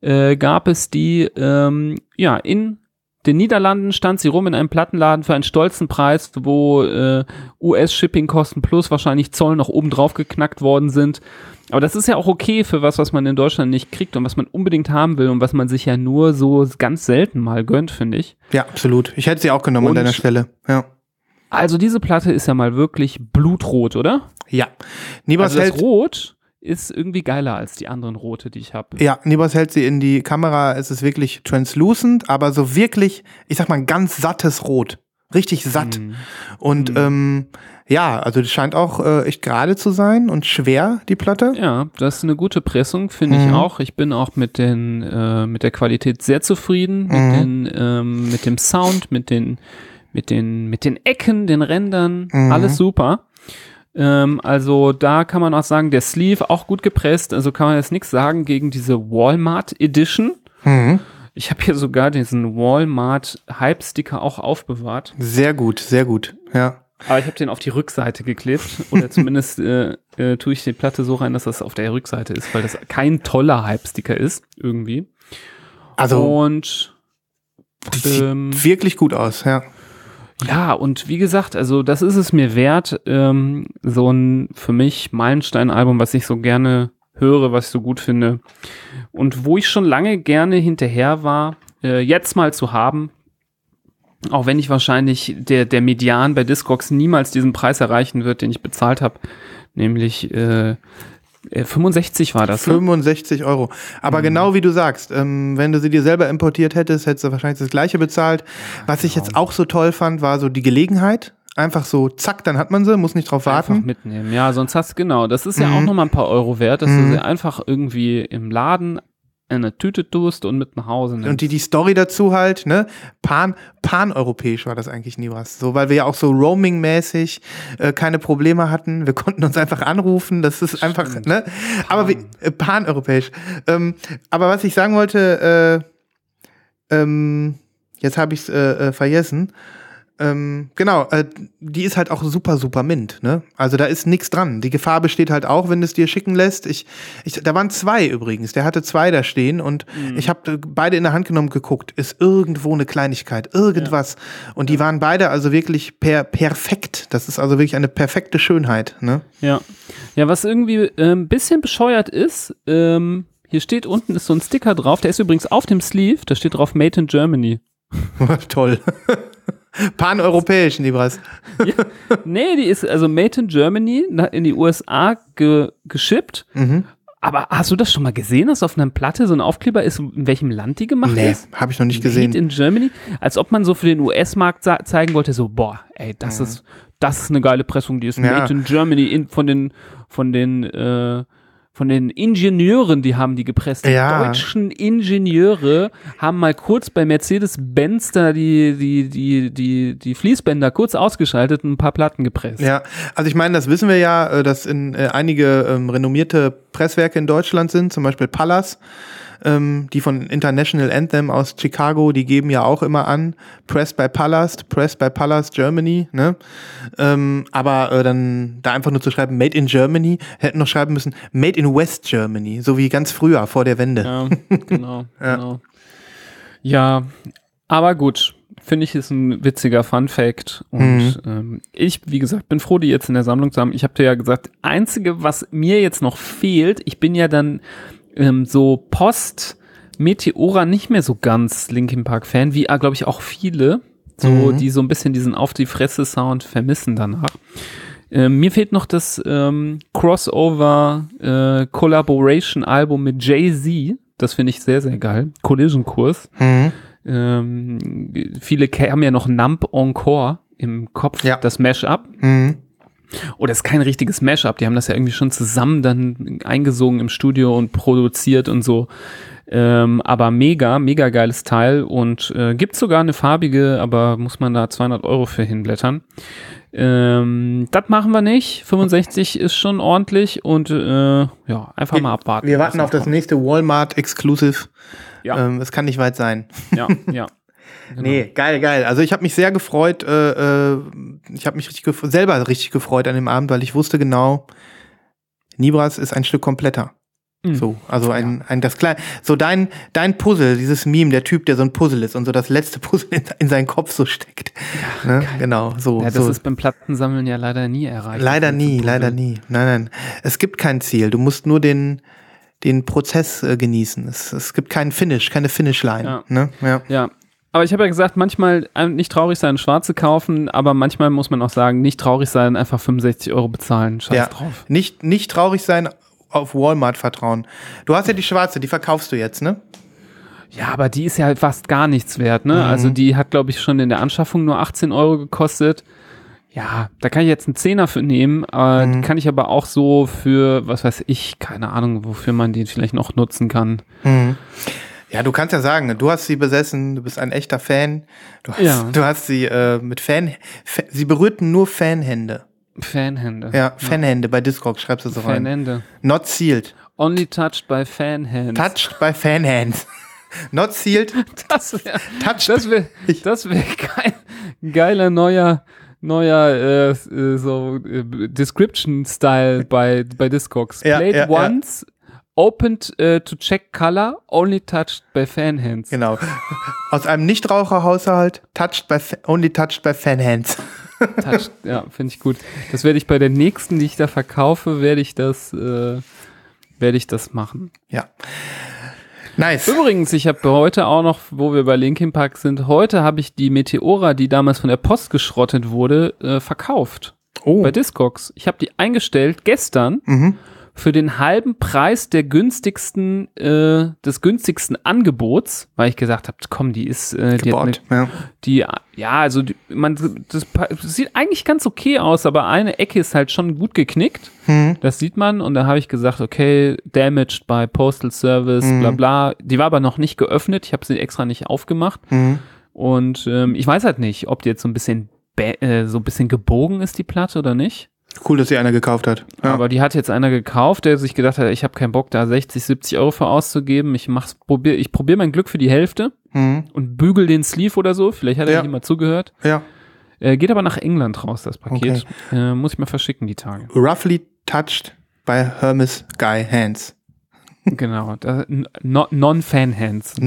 äh, gab es die, ähm, ja, in den Niederlanden stand sie rum in einem Plattenladen für einen stolzen Preis, wo äh, US-Shipping-Kosten plus wahrscheinlich Zoll noch oben drauf geknackt worden sind. Aber das ist ja auch okay für was, was man in Deutschland nicht kriegt und was man unbedingt haben will und was man sich ja nur so ganz selten mal gönnt, finde ich. Ja, absolut. Ich hätte sie auch genommen und an deiner Stelle. Ja. Also diese Platte ist ja mal wirklich blutrot, oder? Ja. Niemals also das Rot ist irgendwie geiler als die anderen rote, die ich habe. Ja, Nibos hält sie in die Kamera, es ist wirklich translucent, aber so wirklich, ich sag mal, ganz sattes Rot. Richtig satt. Mm. Und mm. Ähm, ja, also die scheint auch äh, echt gerade zu sein und schwer, die Platte. Ja, das ist eine gute Pressung, finde mm. ich mhm. auch. Ich bin auch mit, den, äh, mit der Qualität sehr zufrieden, mit, mhm. den, ähm, mit dem Sound, mit den, mit, den, mit den Ecken, den Rändern, mhm. alles super. Ähm, also da kann man auch sagen, der Sleeve auch gut gepresst. Also kann man jetzt nichts sagen gegen diese Walmart Edition. Mhm. Ich habe hier sogar diesen Walmart Hype Sticker auch aufbewahrt. Sehr gut, sehr gut, ja. Aber ich habe den auf die Rückseite geklebt oder zumindest äh, äh, tue ich die Platte so rein, dass das auf der Rückseite ist, weil das kein toller Hype Sticker ist irgendwie. Also- und Die sieht ähm, wirklich gut aus, ja. Ja, und wie gesagt, also das ist es mir wert, ähm, so ein für mich Meilenstein-Album, was ich so gerne höre, was ich so gut finde. Und wo ich schon lange gerne hinterher war, äh, jetzt mal zu haben, auch wenn ich wahrscheinlich der, der Median bei Discogs niemals diesen Preis erreichen wird, den ich bezahlt habe, nämlich äh, 65 war das. Ne? 65 Euro. Aber genau wie du sagst, ähm, wenn du sie dir selber importiert hättest, hättest du wahrscheinlich das gleiche bezahlt. Was ich jetzt auch so toll fand, war so die Gelegenheit. Einfach so, zack, dann hat man sie, muss nicht drauf Einfach warten. mitnehmen. Ja, sonst hast du, genau, das ist ja Mhm. auch nochmal ein paar Euro wert, dass Mhm. du sie einfach irgendwie im Laden in eine Tüte tust und mit nach Hause nimmst. Und die, die Story dazu halt, ne? Pan, paneuropäisch war das eigentlich nie was. So, weil wir ja auch so roaming-mäßig äh, keine Probleme hatten. Wir konnten uns einfach anrufen. Das ist einfach, Stimmt. ne? Aber wie, äh, paneuropäisch. Ähm, aber was ich sagen wollte, äh, ähm, jetzt habe ich es äh, äh, vergessen. Ähm, genau, äh, die ist halt auch super, super mint, ne? Also da ist nichts dran. Die Gefahr besteht halt auch, wenn du es dir schicken lässt. Ich, ich, da waren zwei übrigens. Der hatte zwei da stehen und ich habe beide in der Hand genommen geguckt. Ist irgendwo eine Kleinigkeit, irgendwas. Und die waren beide also wirklich per perfekt. Das ist also wirklich eine perfekte Schönheit, ne? Ja. Ja, was irgendwie äh, ein bisschen bescheuert ist, ähm, hier steht unten ist so ein Sticker drauf, der ist übrigens auf dem Sleeve, da steht drauf Made in Germany. Toll. Paneuropäisch, Nibras. Nee, die ist also Made in Germany in die USA ge geschippt. Mhm. Aber hast du das schon mal gesehen, dass auf einer Platte so ein Aufkleber ist, in welchem Land die gemacht Nee, ist? habe ich noch nicht Made gesehen. in Germany, als ob man so für den US-Markt zeigen wollte, so, boah, ey, das ist, das ist eine geile Pressung, die ist Ja. made in Germany in, von den, von den, äh, von den Ingenieuren, die haben die gepresst. Die Ja. deutschen Ingenieure haben mal kurz bei Mercedes-Benz da die, die, die, die, die Fließbänder kurz ausgeschaltet und ein paar Platten gepresst. Ja, also ich meine, das wissen wir ja, äh, dass in äh, einige ähm, renommierte Presswerke in Deutschland sind, zum Beispiel Pallas, ähm, die von International Anthem aus Chicago, die geben ja auch immer an, Pressed by Pallas, Pressed by Pallas Germany, ne? Ähm, aber äh, dann da einfach nur zu schreiben, Made in Germany, hätten noch schreiben müssen, Made in West Germany, so wie ganz früher vor der Wende. Ja, genau, genau. Ja, aber gut. Finde ich, ist ein witziger Fun Fact. Und Mhm. ähm, ich, wie gesagt, bin froh, die jetzt in der Sammlung zu haben. Ich habe dir ja gesagt, einzige, was mir jetzt noch fehlt, ich bin ja dann ähm, so Post Meteora nicht mehr so ganz Linkin Park Fan, wie glaube ich auch viele, so Mhm. die so ein bisschen diesen auf die Fresse Sound vermissen danach. Ähm, mir fehlt noch das ähm, Crossover äh, Collaboration Album mit Jay-Z. Das finde ich sehr, sehr geil. Collision Kurs. Mhm. Ähm, viele haben ja noch Nump Encore im Kopf, Ja. das Mashup. Mhm. Oder ist kein richtiges Mashup. Die haben das ja irgendwie schon zusammen dann eingesungen im Studio und produziert und so. Ähm, aber mega, mega geiles Teil und äh, gibt sogar eine farbige, aber muss man da 200 Euro für hinblättern. Ähm, das machen wir nicht. 65 ist schon ordentlich und äh, ja, einfach mal abwarten. Wir warten auf das kommt. nächste Walmart Exclusive. Ja. Ähm, es kann nicht weit sein. Ja, ja. Genau. Nee, geil, geil. Also ich habe mich sehr gefreut, äh, äh, ich habe mich richtig selber richtig gefreut an dem Abend, weil ich wusste genau, Nibras ist ein Stück kompletter. Mhm. So, also ein, ein das kleine, so dein, dein Puzzle, dieses Meme, der Typ, der so ein Puzzle ist und so das letzte Puzzle in, in seinen Kopf so steckt. ne? Genau, so. Ja, das so. ist beim Plattensammeln ja leider nie erreicht. leider nie, leider nie. Nein, nein. Es gibt kein Ziel. Du musst nur den, den Prozess äh, genießen. Es, es gibt keinen Finish, keine Finishline. Ja. Ne? Ja. Ja. Aber ich habe ja gesagt, manchmal äh, nicht traurig sein, schwarze kaufen, aber manchmal muss man auch sagen, nicht traurig sein, einfach 65 Euro bezahlen. Scheiß Ja. drauf. Nicht, nicht traurig sein, auf Walmart vertrauen. Du hast ja die schwarze, die verkaufst du jetzt, ne? Ja, aber die ist ja fast gar nichts wert, ne? Mhm. Also die hat, glaube ich, schon in der Anschaffung nur 18 Euro gekostet. Ja, da kann ich jetzt einen Zehner für nehmen, äh, Mhm. die kann ich aber auch so für, was weiß ich, keine Ahnung, wofür man die vielleicht noch nutzen kann. Ja, du kannst ja sagen, du hast sie besessen, du bist ein echter Fan. Du hast, Ja. du hast sie äh, mit Fan, Fa sie berührten nur Fanhände. Fanhände. Ja, Fanhände bei Discord schreibst du so rein. Fanhände. Not sealed. Only touched by Fanhands. Touched by Fanhands. Not sealed, Das wäre. Das wäre das wär geil, geiler neuer neuer äh, äh, so äh, Description Style bei bei Discogs. Ja, Played ja, ja. once, opened uh, to check color, only touched by fan hands. Genau. Aus einem Nichtraucherhaushalt, touched by, only touched by fan hands. touched, ja, finde ich gut. Das werde ich bei der nächsten, die ich da verkaufe, werde ich das, äh, werde ich das machen. Ja. Nice. Übrigens, ich habe heute auch noch, wo wir bei Linkin Park sind, heute habe ich die Meteora, die damals von der Post geschrottet wurde, äh, verkauft. Oh. Bei Discogs. Ich habe die eingestellt gestern Mhm. Für den halben Preis der günstigsten, äh, des günstigsten Angebots, weil ich gesagt habe, komm, die ist, äh, die, hat eine, Gebot. Ja. die, ja, also die, man, das, das sieht eigentlich ganz okay aus, aber eine Ecke ist halt schon gut geknickt. Mhm. Das sieht man und da habe ich gesagt, okay, damaged by Postal Service, Mhm. bla bla. Die war aber noch nicht geöffnet, ich habe sie extra nicht aufgemacht Mhm. und ähm, ich weiß halt nicht, ob die jetzt so ein bisschen äh, so ein bisschen gebogen ist die Platte oder nicht. Cool, dass sie einer gekauft hat. Ja. Aber die hat jetzt einer gekauft, der sich gedacht hat, ich habe keinen Bock da 60, 70 Euro für auszugeben. Ich mach's, probier, ich probiere mein Glück für die Hälfte Mhm. und bügel den Sleeve oder so. Vielleicht hat er Ja. nicht mal zugehört. ja. Äh, geht aber nach England raus, das Paket. Äh, muss ich mal verschicken, die Tage. Roughly touched by Hermes Guy Hands. genau. Da, n- no- Non-Fan-Hands.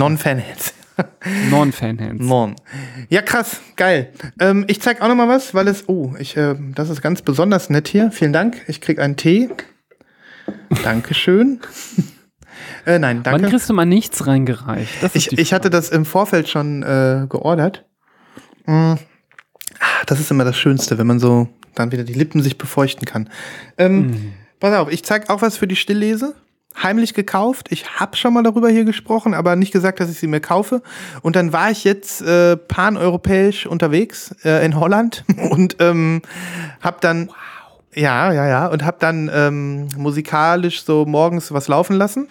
Non-Fan Hands. Non-Fan-Hands. Non. Ja, krass, geil. Ähm, ich zeig auch noch mal was, weil es, oh, ich, äh, das ist ganz besonders nett hier. Vielen Dank. Ich krieg einen Tee. Dankeschön. äh, nein, Wann danke. kriegst du mal nichts reingereicht? Ich, ich hatte das im Vorfeld schon äh, geordert. Mm. Ah, Das ist immer das Schönste, wenn man so dann wieder die Lippen sich befeuchten kann. Ähm, Mhm. Pass auf, ich zeig auch was für die Stilllese. Heimlich gekauft. Ich habe schon mal darüber hier gesprochen, aber nicht gesagt, dass ich sie mir kaufe. Und dann war ich jetzt äh, paneuropäisch unterwegs äh, in Holland und ähm, habe dann ja, ja, ja, und habe dann ähm, musikalisch so morgens was laufen lassen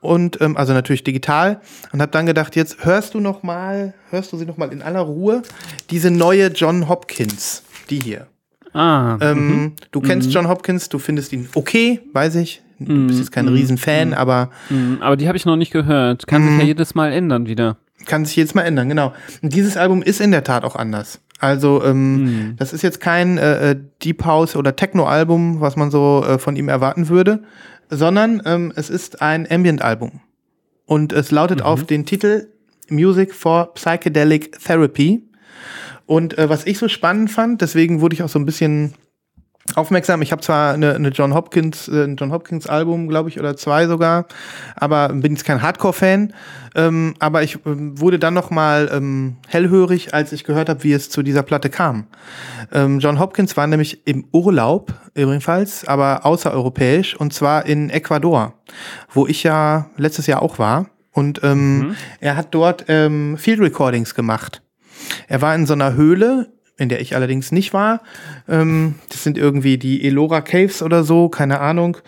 und ähm, also natürlich digital und habe dann gedacht, jetzt hörst du noch mal, hörst du sie noch mal in aller Ruhe diese neue John Hopkins, die hier. Ah, Ähm, Du kennst John Hopkins, du findest ihn okay, weiß ich. Du bist jetzt kein Riesenfan, aber mhm. aber die habe ich noch nicht gehört. Kann Mhm. sich ja jedes Mal ändern wieder. kann sich jetzt mal ändern, genau. Und dieses Album ist in der Tat auch anders. Also ähm, das ist jetzt kein äh, äh, Deep House oder Techno-Album, was man so äh, von ihm erwarten würde, sondern ähm, es ist ein Ambient-Album. Und es lautet auf den Titel Music for Psychedelic Therapy. Und äh, was ich so spannend fand, deswegen wurde ich auch so ein bisschen aufmerksam. Ich habe zwar eine, eine John Hopkins, äh, ein John Hopkins Album, glaube ich, oder zwei sogar, aber bin jetzt kein Hardcore-Fan. Ähm, aber ich ähm, wurde dann noch mal ähm, hellhörig, als ich gehört habe, wie es zu dieser Platte kam. Ähm, John Hopkins war nämlich im Urlaub übrigens, aber außereuropäisch und zwar in Ecuador, wo ich ja letztes Jahr auch war. Und ähm, er hat dort ähm, Field Recordings gemacht. Er war in so einer Höhle, in der ich allerdings nicht war. Ähm, das sind irgendwie die Elora Caves oder so, keine Ahnung.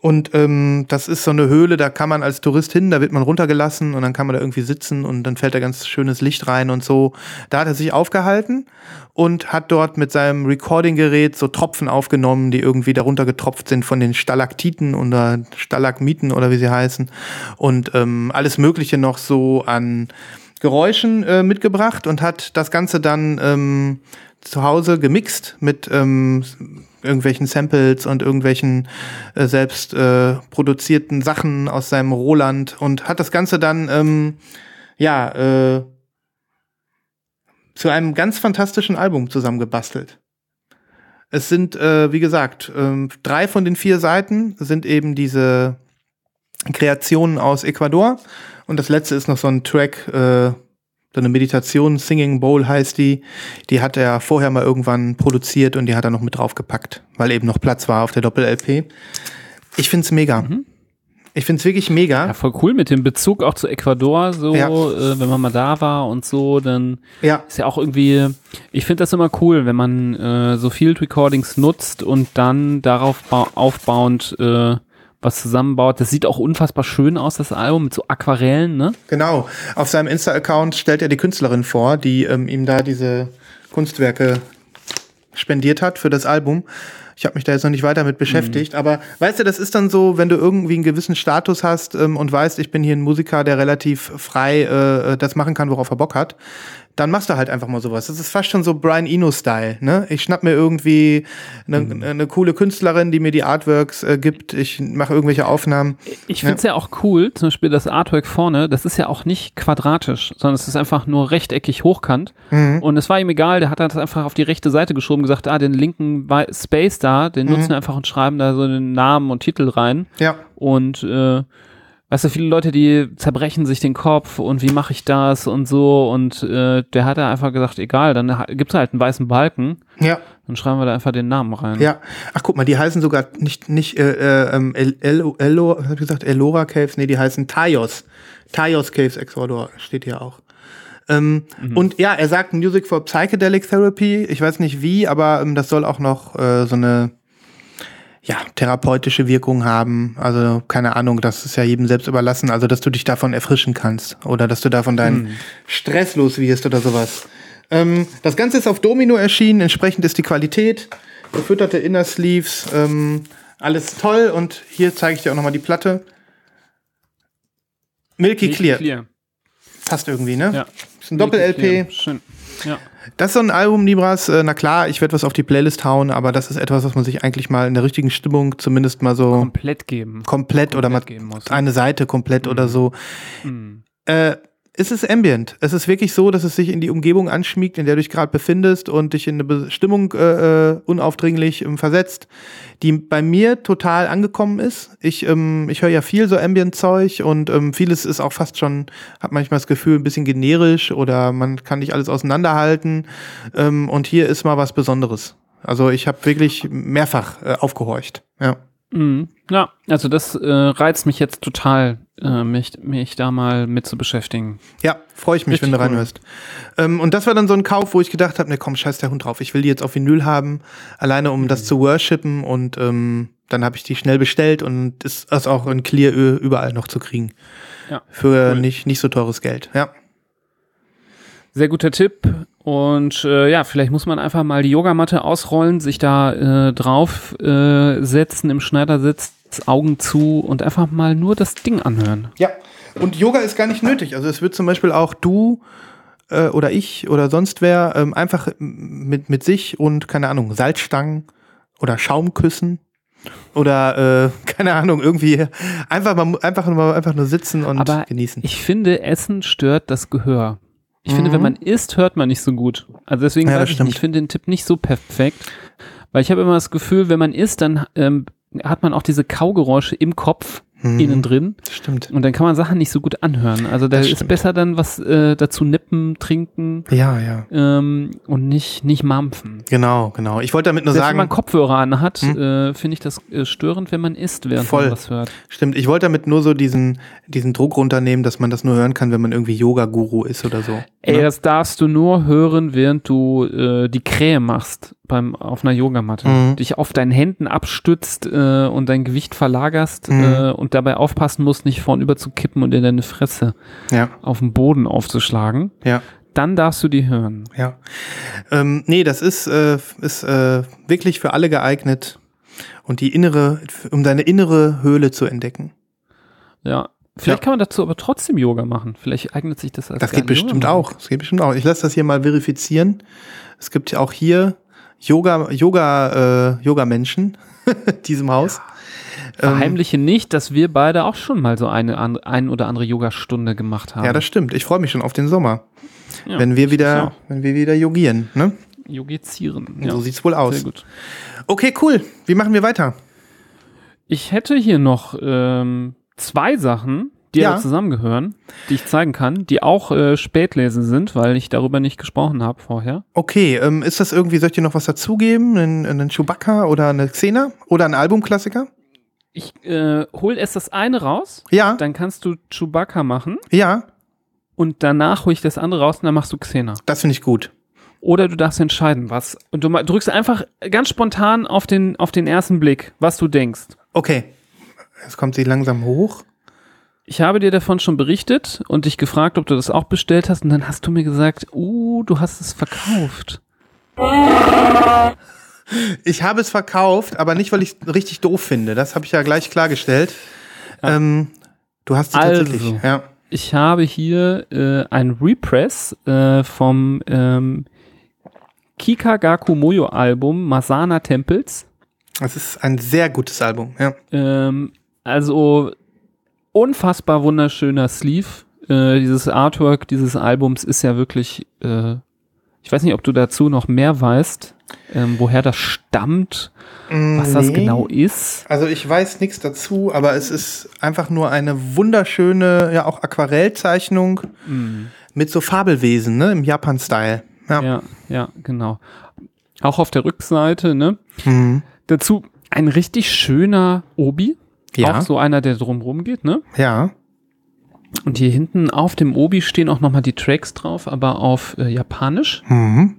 Und ähm, das ist so eine Höhle, da kann man als Tourist hin, da wird man runtergelassen und dann kann man da irgendwie sitzen und dann fällt da ganz schönes Licht rein und so. Da hat er sich aufgehalten und hat dort mit seinem Recording-Gerät so Tropfen aufgenommen, die irgendwie darunter getropft sind von den Stalaktiten oder Stalagmiten oder wie sie heißen. Und ähm, alles Mögliche noch so an Geräuschen äh, mitgebracht und hat das Ganze dann ähm, zu Hause gemixt mit ähm, irgendwelchen Samples und irgendwelchen äh, selbst äh, produzierten Sachen aus seinem Roland und hat das Ganze dann ähm, ja äh, zu einem ganz fantastischen Album zusammengebastelt. Es sind, äh, wie gesagt, ähm, drei von den vier Seiten sind eben diese Kreationen aus Ecuador. Und das letzte ist noch so ein Track, äh, so eine Meditation, Singing Bowl heißt die. Die hat er vorher mal irgendwann produziert und die hat er noch mit draufgepackt, weil eben noch Platz war auf der Doppel-LP. Ich find's mega. Ich find's wirklich mega. Ja, voll cool mit dem Bezug auch zu Ecuador, so, Ja. äh, wenn man mal da war und so, dann Ja, ist ja auch irgendwie, ich finde das immer cool, wenn man äh, so Field Recordings nutzt und dann darauf bau- aufbauend äh, was zusammenbaut. Das sieht auch unfassbar schön aus, das Album, mit so Aquarellen, ne? genau. Auf seinem Insta-Account stellt er die Künstlerin vor, die ähm, ihm da diese Kunstwerke spendiert hat für das Album. Ich habe mich da jetzt noch nicht weiter mit beschäftigt, aber weißt du, das ist dann so, wenn du irgendwie einen gewissen Status hast ähm, und weißt, ich bin hier ein Musiker, der relativ frei äh, das machen kann, worauf er Bock hat, dann machst du halt einfach mal sowas. Das ist fast schon so Brian Eno-Style. Ne? Ich schnapp mir irgendwie eine, Mhm. eine coole Künstlerin, die mir die Artworks äh, gibt. Ich mache irgendwelche Aufnahmen. Ich finde es ja. auch cool, zum Beispiel das Artwork vorne, das ist ja auch nicht quadratisch, sondern es ist einfach nur rechteckig hochkant. Mhm. Und es war ihm egal, der hat das einfach auf die rechte Seite geschoben, gesagt, ah, den linken Space da, den Mhm. nutzen wir einfach und schreiben da so den Namen und Titel rein. Ja, Und äh, weißt du, viele Leute, die zerbrechen sich den Kopf und wie mache ich das und so. Und äh, der hat da einfach gesagt, egal, dann gibt's halt einen weißen Balken, ja, dann schreiben wir da einfach den Namen rein. ja. Ach, guck mal, die heißen sogar nicht, nicht äh, äh, ähm, El, El, Elo, hab ich gesagt, Elora Caves, nee, die heißen Tayos. Tayos Caves Ecuador steht hier auch. Ähm, Und ja, er sagt Music for Psychedelic Therapy. Ich weiß nicht wie, aber ähm, das soll auch noch äh, so eine ja, therapeutische Wirkung haben. Also keine Ahnung, das ist ja jedem selbst überlassen. Also dass du dich davon erfrischen kannst oder dass du davon deinen Stress los wirst oder sowas. Ähm, das Ganze ist auf Domino erschienen. Entsprechend ist die Qualität. Gefütterte Inner Sleeves. Ähm, alles toll. Und hier zeige ich dir auch noch mal die Platte. Milky, Milky Clear. Clear. Passt irgendwie, ne? Ja. Ist ein Doppel-LP. Schön. Ja. Das ist so ein Album, Libras. Äh, na klar, ich werde was auf die Playlist hauen, aber das ist etwas, was man sich eigentlich mal in der richtigen Stimmung zumindest mal so Komplett geben. komplett, oder mal komplett geben muss. eine Seite komplett oder so. Mhm. Äh, es ist ambient. Es ist wirklich so, dass es sich in die Umgebung anschmiegt, in der du dich gerade befindest und dich in eine Bestimmung äh, äh, unaufdringlich ähm, versetzt, die bei mir total angekommen ist. Ich, ähm, ich höre ja viel so Ambient-Zeug und ähm, vieles ist auch fast schon, hat manchmal das Gefühl, ein bisschen generisch oder man kann nicht alles auseinanderhalten. Ähm, und hier ist mal was Besonderes. Also ich habe wirklich mehrfach äh, aufgehorcht. Ja. Mhm. Ja, also das äh, reizt mich jetzt total, äh, mich, mich da mal mit zu beschäftigen. Ja, freue ich mich, Richtig wenn du cool. reinhörst. Ähm, und das war dann so ein Kauf, wo ich gedacht habe, ne komm, scheiß der Hund drauf. Ich will die jetzt auf Vinyl haben, alleine um Mhm. das zu worshipen und ähm, dann habe ich die schnell bestellt und ist das auch in Clear überall noch zu kriegen. Ja, Für cool. nicht, nicht so teures Geld. Ja. Sehr guter Tipp. Und äh, ja, vielleicht muss man einfach mal die Yogamatte ausrollen, sich da äh, drauf äh, setzen im Schneidersitz, Augen zu und einfach mal nur das Ding anhören. Ja. Und Yoga ist gar nicht nötig. Also es wird zum Beispiel auch du äh, oder ich oder sonst wer ähm, einfach mit, mit sich und, keine Ahnung, Salzstangen oder Schaumküssen oder, äh, keine Ahnung, irgendwie einfach mal, einfach nur, einfach nur sitzen und Aber genießen. Ich finde, Essen stört das Gehör. Ich Mhm. finde, wenn man isst, hört man nicht so gut. Also deswegen Ja, weiß ich ich finde den Tipp nicht so perfekt, weil ich habe immer das Gefühl, wenn man isst, dann ähm, hat man auch diese Kaugeräusche im Kopf Mhm. innen drin Stimmt. und dann kann man Sachen nicht so gut anhören. Also da Das ist stimmt. besser dann was äh, dazu nippen, trinken Ja, ja. ähm, und nicht nicht mampfen. Genau, genau. Ich wollte damit nur Selbst wenn sagen, man Kopfhörer an hat, Hm. äh, finde ich das äh, störend, wenn man isst, während Voll. man was hört. stimmt, ich wollte damit nur so diesen, diesen Druck runternehmen, dass man das nur hören kann, wenn man irgendwie Yoga-Guru ist oder so. Ey, Ne? das darfst du nur hören, während du äh, die Krähe machst beim auf einer Yogamatte. Mhm. Dich auf deinen Händen abstützt äh, und dein Gewicht verlagerst Mhm. äh, und dabei aufpassen musst, nicht vornüber zu kippen und in deine Fresse Ja, auf den Boden aufzuschlagen. ja. Dann darfst du die hören. Ja. Ähm, nee, das ist, äh, ist äh, wirklich für alle geeignet. Und die innere, um deine innere Höhle zu entdecken. Ja. Vielleicht Ja. kann man dazu aber trotzdem Yoga machen. Vielleicht eignet sich das als Das geht bestimmt auch. Das geht bestimmt auch. Ich lasse das hier mal verifizieren. Es gibt ja auch hier Yoga, Yoga, äh, Yoga-Menschen in diesem Haus. Ähm, Verheimliche nicht, dass wir beide auch schon mal so eine an, ein oder andere Yogastunde gemacht haben. ja, das stimmt. Ich freue mich schon auf den Sommer. Ja, wenn wir wieder, wenn wir wieder yogieren, ne? Yogizieren. So sieht's wohl aus. Sehr gut. Okay, cool. Wie machen wir weiter? Ich hätte hier noch ähm, zwei Sachen, die Ja. zusammengehören, die ich zeigen kann, die auch äh, Spätlese sind, weil ich darüber nicht gesprochen habe vorher. Okay, ähm, ist das irgendwie, soll ich dir noch was dazugeben? Einen, einen Chewbacca oder eine Xena? Oder ein Albumklassiker? Ich äh, hol erst das eine raus, Ja, dann kannst du Chewbacca machen ja, und danach hole ich das andere raus und dann machst du Xena. das finde ich gut. Oder du darfst entscheiden, was. Und du drückst einfach ganz spontan auf den, auf den ersten Blick, was du denkst. Okay, jetzt kommt sie langsam hoch. Ich habe dir davon schon berichtet und dich gefragt, ob du das auch bestellt hast. Und dann hast du mir gesagt, uh, du hast es verkauft. Ich habe es verkauft, aber nicht, weil ich es richtig doof finde. Das habe ich ja gleich klargestellt. Ähm, du hast sie Also. tatsächlich. Ja. ich habe hier äh, ein Repress äh, vom ähm, Kikagaku Moyo Album Masana Temples. Das ist ein sehr gutes Album, ja. Ähm, also unfassbar wunderschöner Sleeve. Äh, dieses Artwork dieses Albums ist ja wirklich, äh, ich weiß nicht, ob du dazu noch mehr weißt, ähm, woher das stammt, was das Nee. genau ist. Also ich weiß nichts dazu, aber es ist einfach nur eine wunderschöne, ja auch Aquarellzeichnung mit so Fabelwesen, ne, im Japan-Style. Ja. Ja, ja, genau. Auch auf der Rückseite, ne? Mhm. Dazu ein richtig schöner Obi. Ja. Auch so einer, der drumrum geht, ne? Ja. Und hier hinten auf dem Obi stehen auch nochmal die Tracks drauf, aber auf äh, Japanisch. Mhm.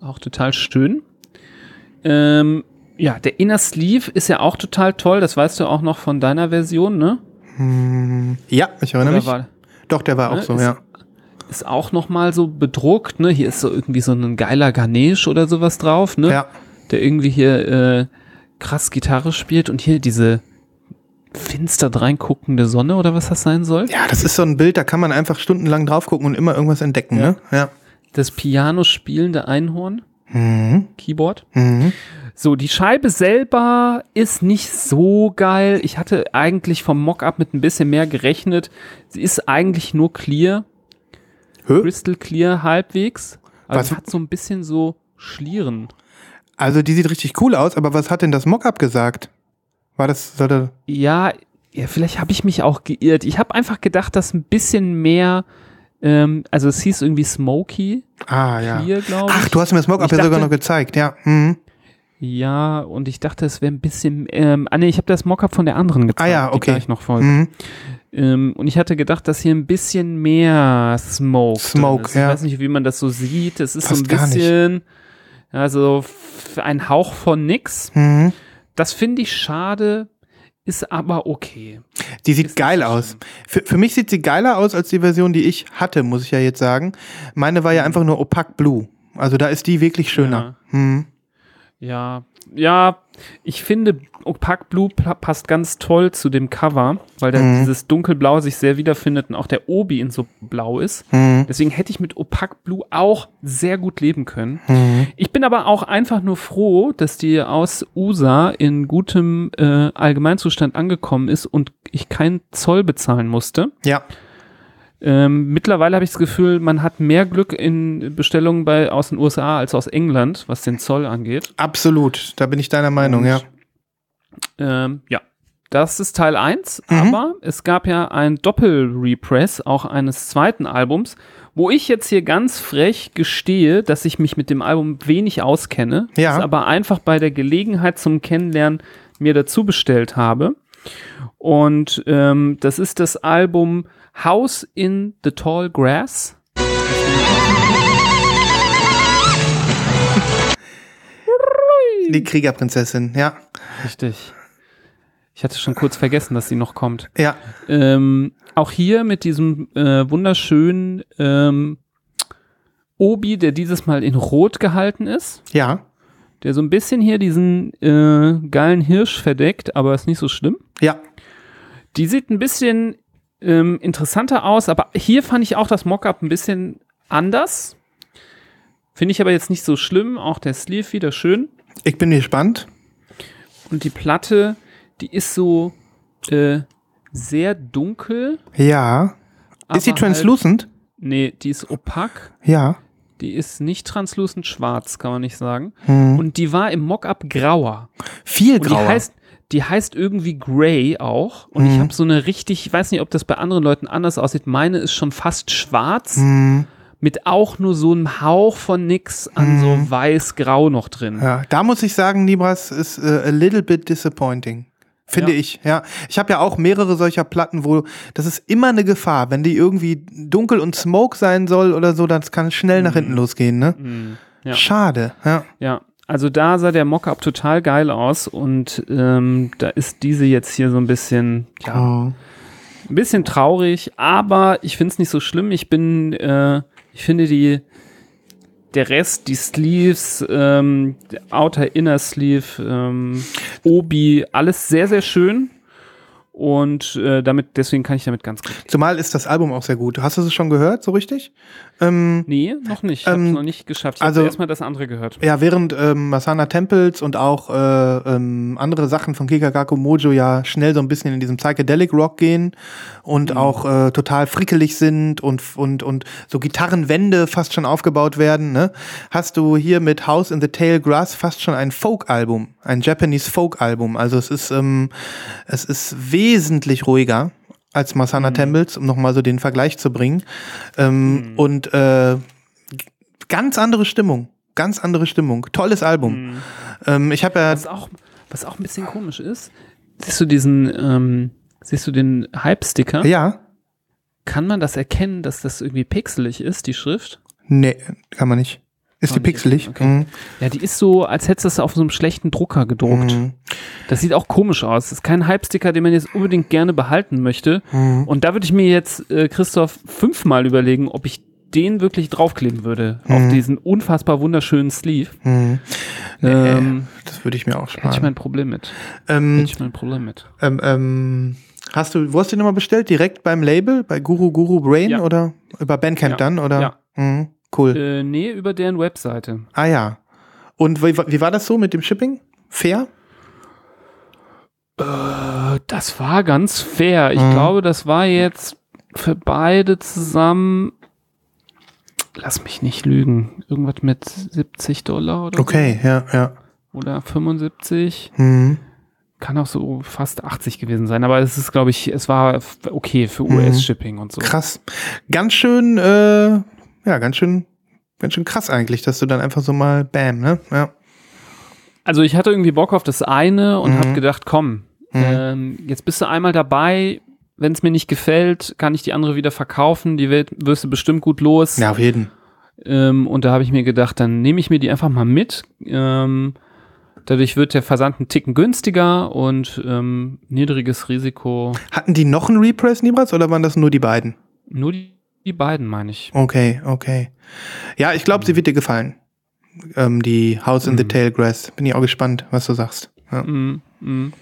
Auch total schön. Ähm, ja, der Inner Sleeve ist ja auch total toll. Das weißt du auch noch von deiner Version, ne? Ja, ich erinnere Oder mich. war, Doch, der war auch Ne, so, ist- ja. ist auch nochmal so bedruckt, ne? Hier ist so irgendwie so ein geiler Ganesh oder sowas drauf, ne? Ja. Der irgendwie hier äh, krass Gitarre spielt und hier diese finster dreinguckende Sonne oder was das sein soll. Ja, das ist so ein Bild, da kann man einfach stundenlang drauf gucken und immer irgendwas entdecken, Ja. ne? Ja. Das Piano spielende Einhorn, Mhm. Keyboard. Mhm. So, die Scheibe selber ist nicht so geil. Ich hatte eigentlich vom Mockup mit ein bisschen mehr gerechnet. Sie ist eigentlich nur clear, Hö? crystal clear halbwegs. Also Was- es hat so ein bisschen so Schlieren. Also die sieht richtig cool aus, aber was hat denn das Mockup gesagt? War das, soll der, Ja, ja vielleicht habe ich mich auch geirrt. Ich habe einfach gedacht, dass ein bisschen mehr, ähm, also es hieß irgendwie Smoky ah, ja. Clear. Ach, du hast mir das Mockup ja sogar noch gezeigt, ja. Mhm. Ja, und ich dachte, es wäre ein bisschen, ähm, ah nee, ich habe das Mockup von der anderen gezeigt, Ah ja, okay. die gleich noch folgt. Mhm. Ähm, und ich hatte gedacht, dass hier ein bisschen mehr Smoke. Smoke, ist. ja. Ich weiß nicht, wie man das so sieht. Es ist Passt so ein gar nicht. Also ein Hauch von nix. Mhm. Das finde ich schade, ist aber okay. Die sieht Ist geil aus. Für, für mich sieht sie geiler aus als die Version, die ich hatte, muss ich ja jetzt sagen. Meine war ja einfach nur Opaque Blue. Also da ist die wirklich schöner. Mhm. Ja, ja, ich finde, Opaque Blue passt ganz toll zu dem Cover, weil da Mhm. dieses dunkelblau sich sehr wiederfindet und auch der Obi in so blau ist. Mhm. Deswegen hätte ich mit Opaque Blue auch sehr gut leben können. Mhm. Ich bin aber auch einfach nur froh, dass die aus USA in gutem äh, Allgemeinzustand angekommen ist und ich keinen Zoll bezahlen musste. Ja. Ähm, mittlerweile habe ich das Gefühl, man hat mehr Glück in Bestellungen bei, aus den USA als aus England, was den Zoll angeht. Absolut. Da bin ich deiner Meinung, Und, ja. Ähm, ja, das ist Teil 1, Mhm. aber es gab ja ein Doppel-Repress auch eines zweiten Albums, wo ich jetzt hier ganz frech gestehe, dass ich mich mit dem Album wenig auskenne, Ja. es aber einfach bei der Gelegenheit zum Kennenlernen mir dazu bestellt habe. Und ähm, das ist das Album House in the Tall Grass. Die Kriegerprinzessin, ja. Richtig. Ich hatte schon kurz vergessen, dass sie noch kommt. Ja. Ähm, auch hier mit diesem äh, wunderschönen ähm, Obi, der dieses Mal in Rot gehalten ist, Ja. der so ein bisschen hier diesen äh, geilen Hirsch verdeckt, aber ist nicht so schlimm. Ja. Die sieht ein bisschen ähm, interessanter aus, aber hier fand ich auch das Mockup ein bisschen anders. Finde ich aber jetzt nicht so schlimm. Auch der Sleeve wieder schön. Ich bin gespannt. Und die Platte, die ist so äh, sehr dunkel. Ja. Ist sie aber translucent? Halt, nee, die ist opak. Ja. Die ist nicht translucent schwarz, kann man nicht sagen. Hm. Und die war im Mockup grauer. Viel Und die grauer. heißt, die heißt irgendwie Grey auch. Und ich Mhm. habe so eine richtig, ich weiß nicht, ob das bei anderen Leuten anders aussieht. Meine ist schon fast schwarz, Hm. mit auch nur so einem Hauch von nix an Mhm. so weiß-grau noch drin. Ja, da muss ich sagen, Libras ist äh, a little bit disappointing. Finde Ja. ich, ja. Ich habe ja auch mehrere solcher Platten, wo das ist immer eine Gefahr, wenn die irgendwie dunkel und smoke sein soll oder so, dann kann es schnell nach hinten losgehen, ne? Mhm. Ja. Schade, ja. Ja, also da sah der Mockup total geil aus und ähm, da ist diese jetzt hier so ein bisschen, ja, Oh. ein bisschen traurig, aber ich finde es nicht so schlimm. Ich bin, äh, ich finde die, der Rest, die Sleeves, ähm, Outer Inner Sleeve, ähm, Obi, alles sehr, sehr schön. Und äh, damit, deswegen kann ich damit ganz gut. Zumal ist das Album auch sehr gut. Hast du es schon gehört, so richtig? Ähm, Nee, noch nicht. Ich habe Ähm, noch nicht geschafft. Ich also- erstmal das andere gehört. ja, während ähm, Masana Temples und auch äh, ähm, andere Sachen von Kikagaku Mojo ja schnell so ein bisschen in diesem Psychedelic Rock gehen und auch äh, total frickelig sind und, und, und so Gitarrenwände fast schon aufgebaut werden, ne? hast du hier mit House in the Tail Grass fast schon ein Folk-Album, ein Japanese Folk-Album. Also es ist, ähm, es ist wesentlich ruhiger als Masana Temples, um nochmal so den Vergleich zu bringen. Ähm, Und äh, ganz andere Stimmung. Ganz andere Stimmung. Tolles Album. Ähm, ich habe ja. Was auch, was auch ein bisschen komisch ist, siehst du diesen, ähm, siehst du den Hype-Sticker? Ja. Kann man das erkennen, dass das irgendwie pixelig ist, die Schrift? Nee, kann man nicht. Ist die pixelig? erkennen, Ja, die ist so, als hättest du das auf so einem schlechten Drucker gedruckt. Mhm. Das sieht auch komisch aus. Das ist kein Hype-Sticker, den man jetzt unbedingt gerne behalten möchte. Mhm. Und da würde ich mir jetzt, äh, Christoph, fünfmal überlegen, ob ich den wirklich draufkleben würde. Auf Mhm. diesen unfassbar wunderschönen Sleeve. Mhm. Ähm, Das würde ich mir auch hätte ich sparen. mein Problem mit. Ähm, Hätte ich mein Problem mit. ähm, ähm, hast du, wo hast du die nochmal bestellt? Direkt beim Label? Bei Guru Guru Brain Ja. oder über Bandcamp Ja. dann? Oder? Ja. Mhm. Cool. Äh, nee, über deren Webseite. Ah ja. Und wie, wie war das so mit dem Shipping? Fair? Äh, das war ganz fair. Ich Mhm. glaube, das war jetzt für beide zusammen. Lass mich nicht lügen. Irgendwas mit 70 Dollar oder Okay, ja, ja. so. Oder 75. Mhm. Kann auch so fast 80 gewesen sein. Aber es ist, glaube ich, es war okay für Mhm. US-Shipping und so. Krass. Ganz schön, äh, ja, ganz schön, ganz schön krass eigentlich, dass du dann einfach so mal bam, ne? Ja. Also ich hatte irgendwie Bock auf das eine und Mhm. habe gedacht, komm, Mhm. ähm, jetzt bist du einmal dabei. Wenn es mir nicht gefällt, kann ich die andere wieder verkaufen. Die wird, wirst du bestimmt gut los. Ja, auf jeden. Ähm, und da habe ich mir gedacht, dann nehme ich mir die einfach mal mit. Ähm, dadurch wird der Versand ein Ticken günstiger und ähm, niedriges Risiko. Hatten die noch einen Repress, Nibras, oder waren das nur die beiden? Nur die, die beiden, meine ich. Okay, okay. Ja, ich glaube, sie wird dir gefallen. Ähm, die House in the Mhm. Tail Grass. Bin ich auch gespannt, was du sagst. Ja. Mm, mm.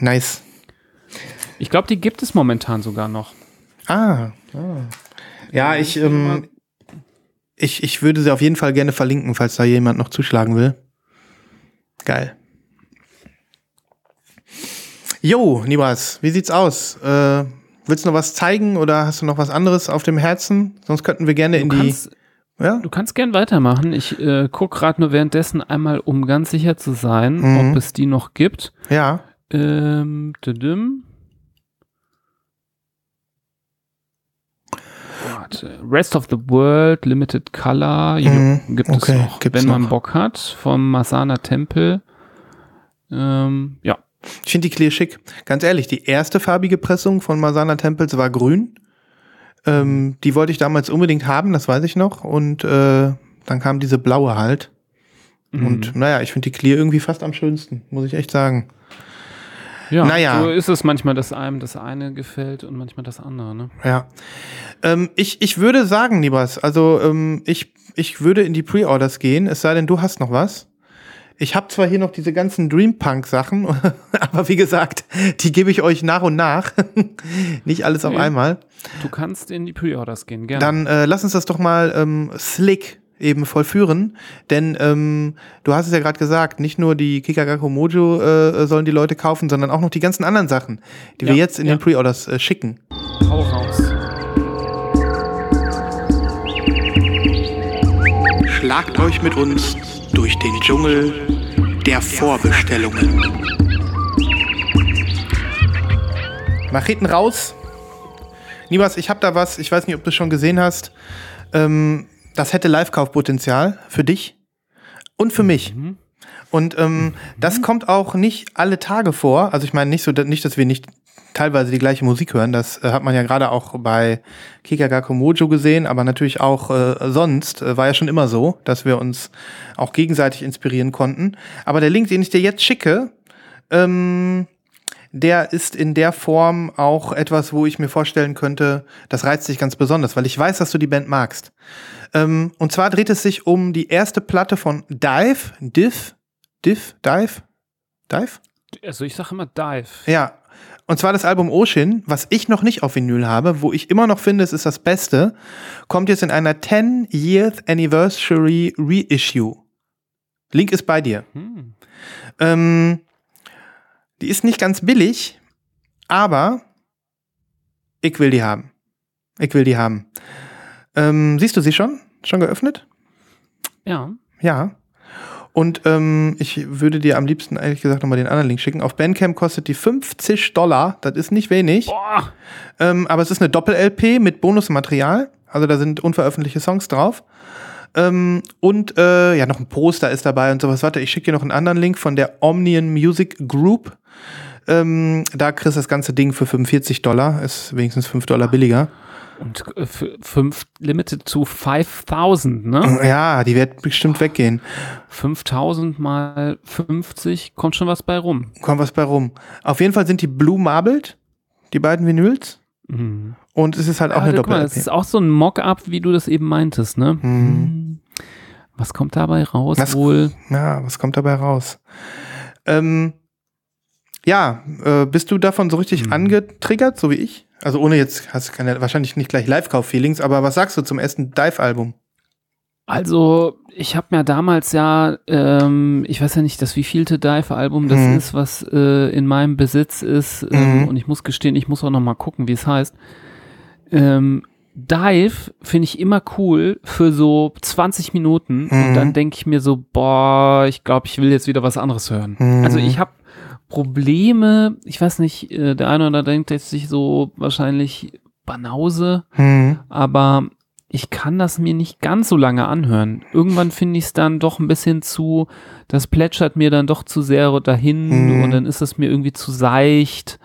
Nice. Ich glaube, die gibt es momentan sogar noch. Ah. ah. Ja, ich, ähm, ich, ich würde sie auf jeden Fall gerne verlinken, falls da jemand noch zuschlagen will. Geil. Jo, Nibas, wie sieht's aus? Äh, willst du noch was zeigen oder hast du noch was anderes auf dem Herzen? Sonst könnten wir gerne Du in die. kannst, Ja? du kannst gern weitermachen. Ich äh, gucke gerade nur währenddessen einmal, um ganz sicher zu sein, Mhm. ob es die noch gibt. Ja. Ähm, düdüm. Warte. Rest of the World, Limited Color, Mhm, gibt okay, es noch, gibt's wenn man noch. Bock hat, vom Masana Tempel. Ähm, ja, Ich finde die Clear schick. Ganz ehrlich, die erste farbige Pressung von Masana Temples war grün. Ähm, die wollte ich damals unbedingt haben, das weiß ich noch. Und äh, dann kam diese blaue halt. Mhm. Und naja, ich finde die Clear irgendwie fast am schönsten, muss ich echt sagen. ja, naja. so ist es manchmal, dass einem das eine gefällt und manchmal das andere. Ne? Ja. Ähm, ich, ich würde sagen, Nibas, also ähm, ich, ich würde in die Pre-Orders gehen, es sei denn, du hast noch was. Ich habe zwar hier noch diese ganzen Dreampunk-Sachen, aber wie gesagt, die gebe ich euch nach und nach. Nicht alles auf Nee. einmal. Du kannst in die Pre-Orders gehen, gerne. Dann äh, lass uns das doch mal ähm, slick eben vollführen, denn ähm, du hast es ja gerade gesagt, nicht nur die Kikagaku Mojo äh, sollen die Leute kaufen, sondern auch noch die ganzen anderen Sachen, die wir Ja, jetzt in ja. den Pre-Orders äh, schicken. Hau raus. Schlagt euch mit uns durch den Dschungel der Vorbestellungen. Macheten raus. Nibas, ich hab da was, ich weiß nicht, ob du es schon gesehen hast. Ähm, das hätte Live-Kaufpotenzial für dich und für mich. Mhm. Und ähm, das kommt auch nicht alle Tage vor. Also ich meine nicht so, nicht, dass wir nicht teilweise die gleiche Musik hören. Das äh, hat man ja gerade auch bei Kikagaku Mojo gesehen, aber natürlich auch äh, sonst äh, war ja schon immer so, dass wir uns auch gegenseitig inspirieren konnten. Aber der Link, den ich dir jetzt schicke, ähm, der ist in der Form auch etwas, wo ich mir vorstellen könnte, das reizt dich ganz besonders, weil ich weiß, dass du die Band magst. Ähm, und zwar dreht es sich um die erste Platte von Dive, Div, Div, Dive, Dive? Also ich sage immer Dive. Ja, Und zwar das Album Ocean, was ich noch nicht auf Vinyl habe, wo ich immer noch finde, es ist das Beste, kommt jetzt in einer 10 Years Anniversary Reissue. Link ist bei dir. Hm. Ähm, die ist nicht ganz billig, aber ich will die haben. Ich will die haben. Ähm, siehst du sie schon? Schon geöffnet? Ja. Ja. Und ähm, ich würde dir am liebsten ehrlich gesagt nochmal den anderen Link schicken. Auf Bandcamp kostet die 50 Dollar. Das ist nicht wenig. Boah. Ähm, aber es ist eine Doppel-LP mit Bonusmaterial. Also da sind unveröffentlichte Songs drauf. Ähm, und äh, ja, noch ein Poster ist dabei und sowas. Warte, ich schicke dir noch einen anderen Link von der Omnian Music Group. Ähm, da kriegst du das ganze Ding für 45 Dollar. Ist wenigstens 5 Dollar billiger. Und äh, für fünf, limited to 5000, ne? Ja, die wird bestimmt weggehen. 5000 mal 50, kommt schon was bei rum. Kommt was bei rum. Auf jeden Fall sind die Blue Marbled, die beiden Vinyls. Mhm. Und es ist halt auch Ah, eine guck mal, doppel das ist auch so ein Mock-up, wie du das eben meintest, ne? Hm. Was kommt dabei raus? Was- Wohl. Ja, was kommt dabei raus? Ähm, ja, äh, bist du davon so richtig Mhm. angetriggert, so wie ich? Also ohne jetzt, hast du keine, wahrscheinlich nicht gleich Live-Kauf-Feelings, aber was sagst du zum ersten Dive-Album? Also, ich habe mir damals ja, ähm, ich weiß ja nicht, das wievielte Dive-Album das Mhm. ist, was äh, in meinem Besitz ist. Ähm, Mhm. Und ich muss gestehen, ich muss auch noch mal gucken, wie es heißt. Ähm, Dive finde ich immer cool für so 20 Minuten und Mhm. dann denke ich mir so, boah, ich glaube, ich will jetzt wieder was anderes hören. Mhm. Also ich habe Probleme, ich weiß nicht, äh, der eine oder andere denkt jetzt sich so wahrscheinlich Banause, Hm. aber ich kann das mir nicht ganz so lange anhören. Irgendwann finde ich es dann doch ein bisschen zu, das plätschert mir dann doch zu sehr dahin Mhm. und dann ist es mir irgendwie zu seicht.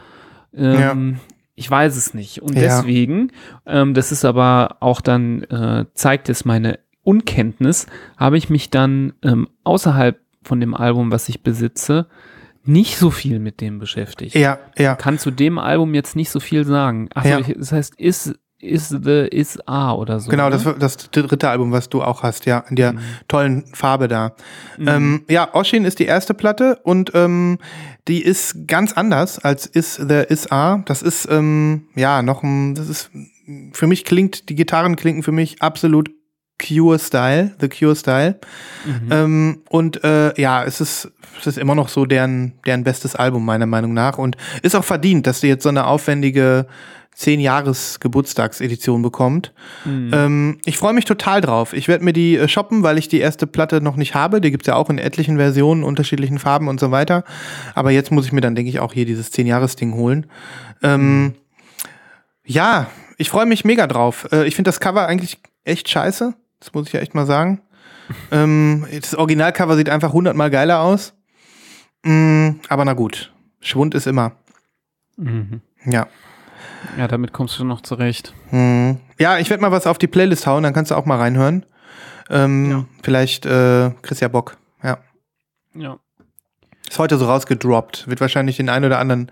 Ähm, Ich weiß es nicht. Und Ja. deswegen, ähm, das ist aber auch dann, äh, zeigt es meine Unkenntnis, habe ich mich dann ähm, außerhalb von dem Album, was ich besitze, nicht so viel mit dem beschäftigt Ja, ja. kann zu dem Album jetzt nicht so viel sagen. Achso, Ja. das heißt Is, is the Is A oder so. Genau, ne? das das dritte Album, was du auch hast, ja, in der Mhm. tollen Farbe da. Mhm. Ähm, ja, Oshin ist die erste Platte und ähm, die ist ganz anders als Is the Is A. Das ist ähm, ja noch ein, das ist für mich klingt die Gitarren klingen für mich absolut Cure Style, The Cure Style. Mhm. Ähm, und äh, ja, es ist, es ist immer noch so deren, deren bestes Album, meiner Meinung nach. Und ist auch verdient, dass die jetzt so eine aufwendige 10-Jahres-Geburtstagsedition bekommt. Mhm. Ähm, ich freue mich total drauf. Ich werde mir die äh, shoppen, weil ich die erste Platte noch nicht habe. Die gibt's ja auch in etlichen Versionen, unterschiedlichen Farben und so weiter. Aber jetzt muss ich mir dann, denke ich, auch hier dieses 10-Jahres-Ding holen. Ähm, ja, ich freue mich mega drauf. Äh, ich finde das Cover eigentlich echt scheiße. Das muss ich ja echt mal sagen. ähm, das Originalcover sieht einfach hundertmal geiler aus. Mm, aber na gut. Schwund ist immer. Mhm. Ja. Ja, damit kommst du noch zurecht. Hm. Ja, ich werde mal was auf die Playlist hauen, dann kannst du auch mal reinhören. Ähm, Ja. Vielleicht äh, kriegst ja Bock. Ja. Ja. Ist heute so rausgedroppt. Wird wahrscheinlich den einen oder anderen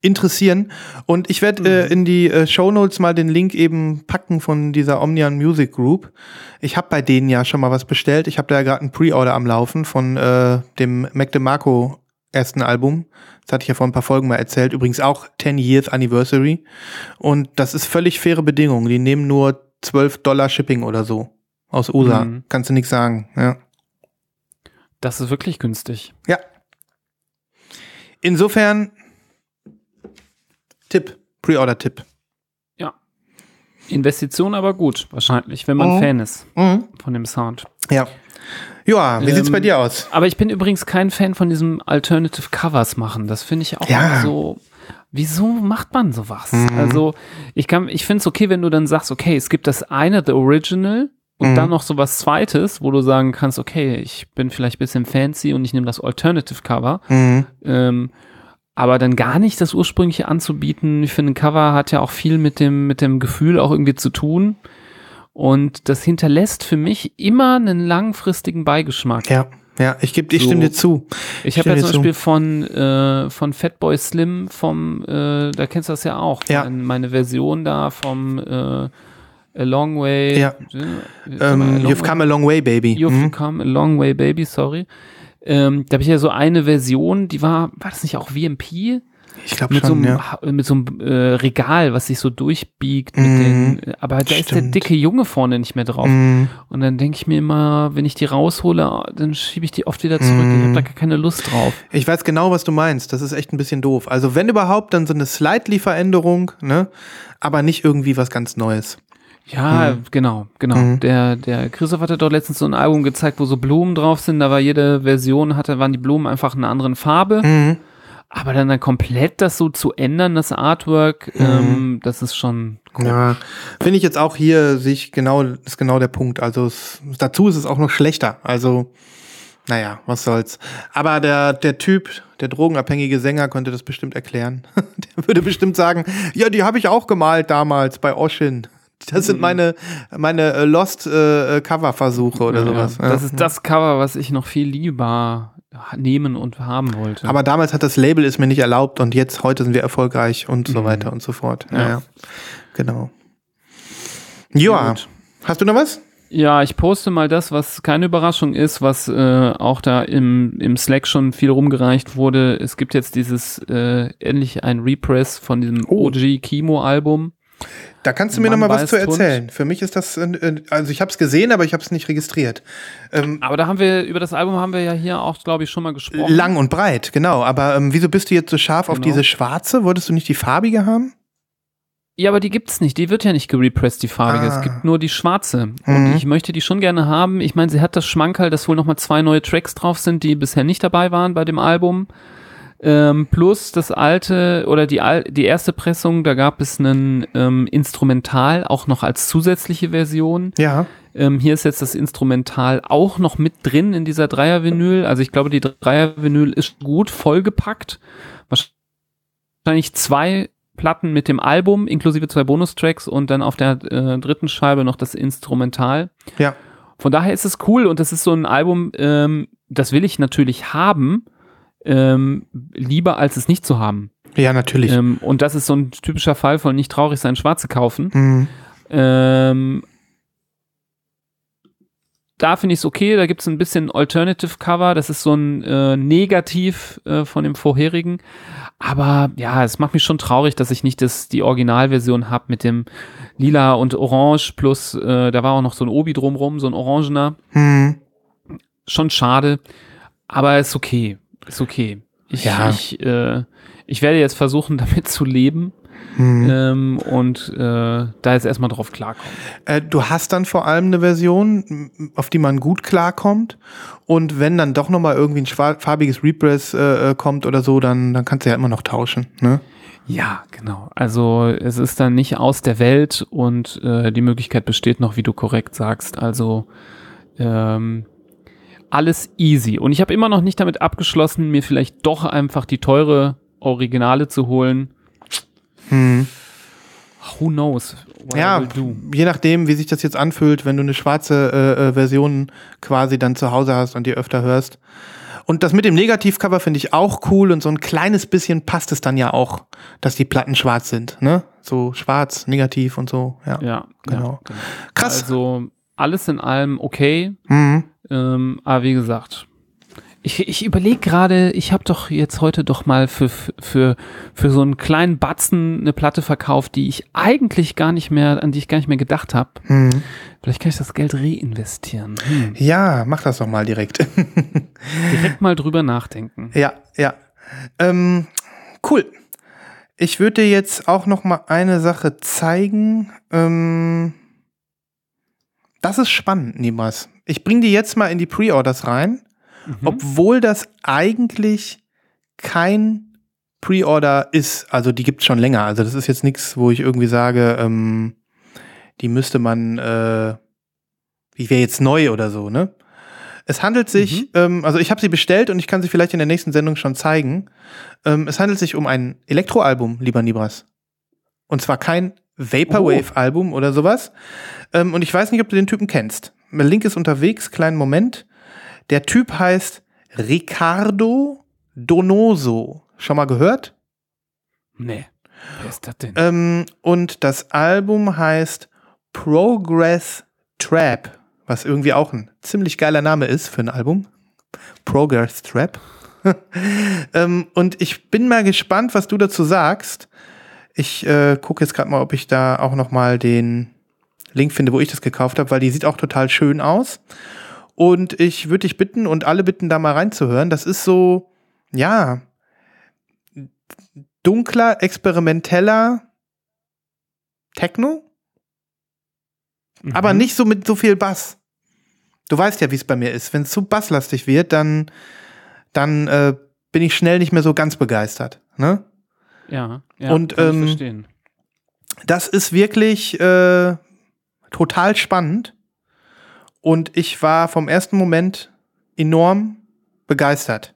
interessieren. Und ich werde äh, in die äh, Show Notes mal den Link eben packen von dieser Omnian Music Group. Ich habe bei denen ja schon mal was bestellt. Ich habe da ja gerade ein Pre-Order am Laufen von äh, dem Mac DeMarco ersten Album. Das hatte ich ja vor ein paar Folgen mal erzählt. Übrigens auch 10 Years Anniversary. Und das ist völlig faire Bedingungen. Die nehmen nur 12 Dollar Shipping oder so. Aus USA. Mhm. Kannst du nichts sagen. Ja. Das ist wirklich günstig. Ja. Insofern Tipp, Pre-Order-Tipp. Investition aber gut, wahrscheinlich, wenn man Mhm. Fan ist Mhm. von dem Sound. Ja. Ja, wie sieht's Ähm, bei dir aus? Aber ich bin übrigens kein Fan von diesem Alternative Covers machen. Das finde ich auch Ja. so. Wieso macht man sowas? Mhm. Also, ich kann, ich finde es okay, wenn du dann sagst, okay, es gibt das eine, The Original, und Mhm. dann noch so was zweites, wo du sagen kannst, okay, ich bin vielleicht ein bisschen fancy und ich nehme das Alternative Cover. Mhm. Ähm, aber dann gar nicht das ursprüngliche anzubieten. Ich finde, ein Cover hat ja auch viel mit dem, mit dem Gefühl auch irgendwie zu tun. Und das hinterlässt für mich immer einen langfristigen Beigeschmack. Ja, ja, ich gebe, ich So. stimme dir zu. Ich habe stimme ja zum zu. Beispiel von, äh, von Fatboy Slim vom, äh, da kennst du das ja auch, Ja. Mein, meine Version da vom äh, A Long Way. Ja. Äh, Ähm, you've come a long way, baby. You've Mhm. come a long way, baby, sorry. Ähm, da habe ich ja so eine Version, die war, war das nicht auch VMP? Ich glaube mit, so schon, einem, ja. Mit so einem äh, Regal, was sich so durchbiegt. Mhm. den, aber da ist der Stimmt. dicke Junge vorne nicht mehr drauf. Mhm. Und dann denke ich mir immer, wenn ich die raushole, dann schiebe ich die oft wieder zurück. Ich habe da gar keine Lust drauf. Ich weiß genau, was du meinst. Das ist echt ein bisschen doof. Also wenn überhaupt, dann so eine Slightly-Veränderung, ne? Aber nicht irgendwie was ganz Neues. Ja, genau, genau. Mhm. Der, der Christoph hatte doch letztens so ein Album gezeigt, wo so Blumen drauf sind. Da war jede Version, hatte, waren die Blumen einfach in einer anderen Farbe. Mhm. Aber dann, dann komplett das so zu ändern, das Artwork, ähm, das ist schon Ja, finde ich jetzt auch hier sich genau, ist genau der Punkt. Also es, dazu ist es auch noch schlechter. Also, naja, was soll's. Aber der, der Typ, der drogenabhängige Sänger, konnte das bestimmt erklären. der würde bestimmt sagen, ja, die habe ich auch gemalt damals bei Oshin. Das sind meine, meine äh, Lost äh, Cover-Versuche oder Ja, sowas. Das Ja. ist das Cover, was ich noch viel lieber nehmen und haben wollte. Aber damals hat das Label es mir nicht erlaubt und jetzt, heute sind wir erfolgreich und so weiter und so fort. Ja, Ja. Genau. Ja. Gut. Hast du noch was? ja, ich poste mal das, was keine Überraschung ist, was äh, auch da im, im Slack schon viel rumgereicht wurde. Es gibt jetzt dieses äh, endlich ein Repress von diesem Oh. OG Kimo-Album. Da kannst du mir Mann noch mal was zu beißt Hund. erzählen. Für mich ist das, also ich habe es gesehen, aber ich habe es nicht registriert. Ähm, Aber da haben wir, über das Album haben wir ja hier auch, glaube ich, schon mal gesprochen. lang und breit, genau. Aber ähm, wieso bist du jetzt so scharf auf Genau. diese schwarze? Wolltest du nicht die farbige haben? Ja, aber die gibt's nicht. Die wird ja nicht gerepressed, die farbige. Ah. Es gibt nur die schwarze. Mhm. Und ich möchte die schon gerne haben. Ich meine, sie hat das Schmankerl, dass wohl nochmal zwei neue Tracks drauf sind, die bisher nicht dabei waren bei dem Album. Ähm, plus das alte oder die, al die erste Pressung, da gab es einen ähm, Instrumental, auch noch als zusätzliche Version. Ja. Ähm, hier ist jetzt das Instrumental auch noch mit drin in dieser Dreier-Vinyl. Also ich glaube, die Dreier-Vinyl ist gut vollgepackt. Wahrscheinlich zwei Platten mit dem Album, inklusive zwei Bonustracks und dann auf der äh, dritten Scheibe noch das Instrumental. Ja. Von daher ist es cool und das ist so ein Album, ähm, das will ich natürlich haben, ähm, lieber als es nicht zu haben. Ja, natürlich. Ähm, und das ist so ein typischer Fall von nicht traurig sein, schwarze kaufen. Mhm. Ähm, da finde ich es okay, da gibt es ein bisschen Alternative Cover, das ist so ein äh, Negativ äh, von dem vorherigen. Aber ja, es macht mich schon traurig, dass ich nicht das, die Originalversion habe mit dem Lila und Orange plus, äh, da war auch noch so ein Obi drumrum, so ein Orangener. Mhm. Schon schade, aber ist okay, ist okay. Ich, Ja. ich, äh, ich werde jetzt versuchen, damit zu leben Mhm. ähm, und äh, da jetzt erstmal drauf klarkommen. Äh, du hast dann vor allem eine Version, auf die man gut klarkommt. Und wenn dann doch noch mal irgendwie ein farbiges Repress äh, äh, kommt oder so, dann, dann kannst du ja immer noch tauschen. Ne? Ja, genau. Also es ist dann nicht aus der Welt und äh, die Möglichkeit besteht noch, wie du korrekt sagst. Also ähm, alles easy. Und ich habe immer noch nicht damit abgeschlossen, mir vielleicht doch einfach die teure Originale zu holen. Hm. Who knows? Ja, je nachdem, wie sich das jetzt anfühlt, wenn du eine schwarze äh, äh, Version quasi dann zu Hause hast und die öfter hörst. Und das mit dem Negativcover finde ich auch cool und so ein kleines bisschen passt es dann ja auch, dass die Platten schwarz sind, ne? So schwarz, negativ und so, ja. Ja, Genau. Ja, Krass. Also alles in allem okay. Mhm. Ähm, aber wie gesagt, ich, ich überlege gerade, ich habe doch jetzt heute doch mal für, für, für so einen kleinen Batzen eine Platte verkauft, die ich eigentlich gar nicht mehr, an die ich gar nicht mehr gedacht habe. Mhm. Vielleicht kann ich das Geld reinvestieren. Hm. Ja, mach das doch mal direkt. Direkt mal drüber nachdenken. Ja, ja. Ähm, cool. Ich würde dir jetzt auch noch mal eine Sache zeigen. Ähm, das ist spannend, Nimas. Ich bringe die jetzt mal in die Pre-Orders rein, Mhm. obwohl das eigentlich kein Pre-Order ist. Also die gibt's schon länger. Also das ist jetzt nichts, wo ich irgendwie sage, ähm, die müsste man, äh, die wäre jetzt neu oder so, ne? Es handelt sich, Mhm. ähm, also ich habe sie bestellt und ich kann sie vielleicht in der nächsten Sendung schon zeigen. Ähm, es handelt sich um ein Elektroalbum, lieber Nibras. Und zwar kein Vaporwave-Album oder sowas. Ähm, und ich weiß nicht, ob du den Typen kennst. Der Link ist unterwegs, kleinen Moment. Der Typ heißt Ricardo Donoso. Schon mal gehört? Nee. Wer ist das denn? Ähm, und das Album heißt Progress Trap, was irgendwie auch ein ziemlich geiler Name ist für ein Album. Progress Trap. ähm, und ich bin mal gespannt, was du dazu sagst. Ich äh, gucke jetzt gerade mal, ob ich da auch noch mal den Link finde, wo ich das gekauft habe, weil die sieht auch total schön aus. Und ich würde dich bitten und alle bitten, da mal reinzuhören. Das ist so, ja, dunkler, experimenteller Techno, Mhm. aber nicht so mit so viel Bass. Du weißt ja, wie es bei mir ist. Wenn es zu basslastig wird, dann, dann äh, bin ich schnell nicht mehr so ganz begeistert. Ne? Ja, ja Und, kann ähm, ich verstehen. Das ist wirklich äh, total spannend. Und ich war vom ersten Moment enorm begeistert.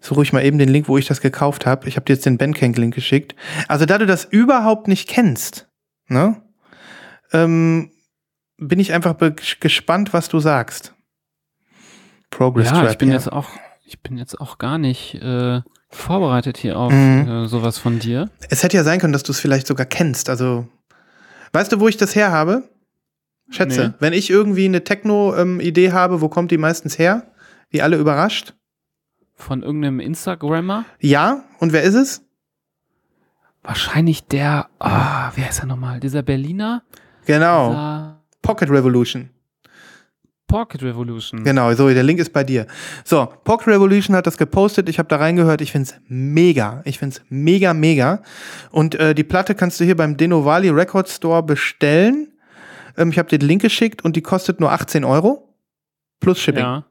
Suche ich mal eben den Link, wo ich das gekauft habe. Ich habe dir jetzt den Bandcamp-Link geschickt. Also da du das überhaupt nicht kennst, ne, ähm, bin ich einfach gespannt, was du sagst. Progress Ja, Trap, ich bin jetzt auch, ich bin jetzt auch gar nicht äh, vorbereitet hier auf Mhm. äh, sowas von dir. Es hätte ja sein können, dass du es vielleicht sogar kennst. Also, weißt du, wo ich das her habe? Schätze, Nee. wenn ich irgendwie eine Techno-Idee habe, wo kommt die meistens her? Die alle überrascht? Von irgendeinem Instagrammer. Ja, und wer ist es? Wahrscheinlich der, ah, wer ist er nochmal? Dieser Berliner? Genau, Dieser Pocket Revolution. Pocket Revolution. Genau, so, der Link ist bei dir. So, Pocket Revolution hat das gepostet, ich habe da reingehört, ich find's mega. Ich find's mega, mega. Und äh, die Platte kannst du hier beim Denovali Record Store bestellen. Ähm, ich habe dir den Link geschickt und die kostet nur 18 Euro. Plus Shipping. Ja.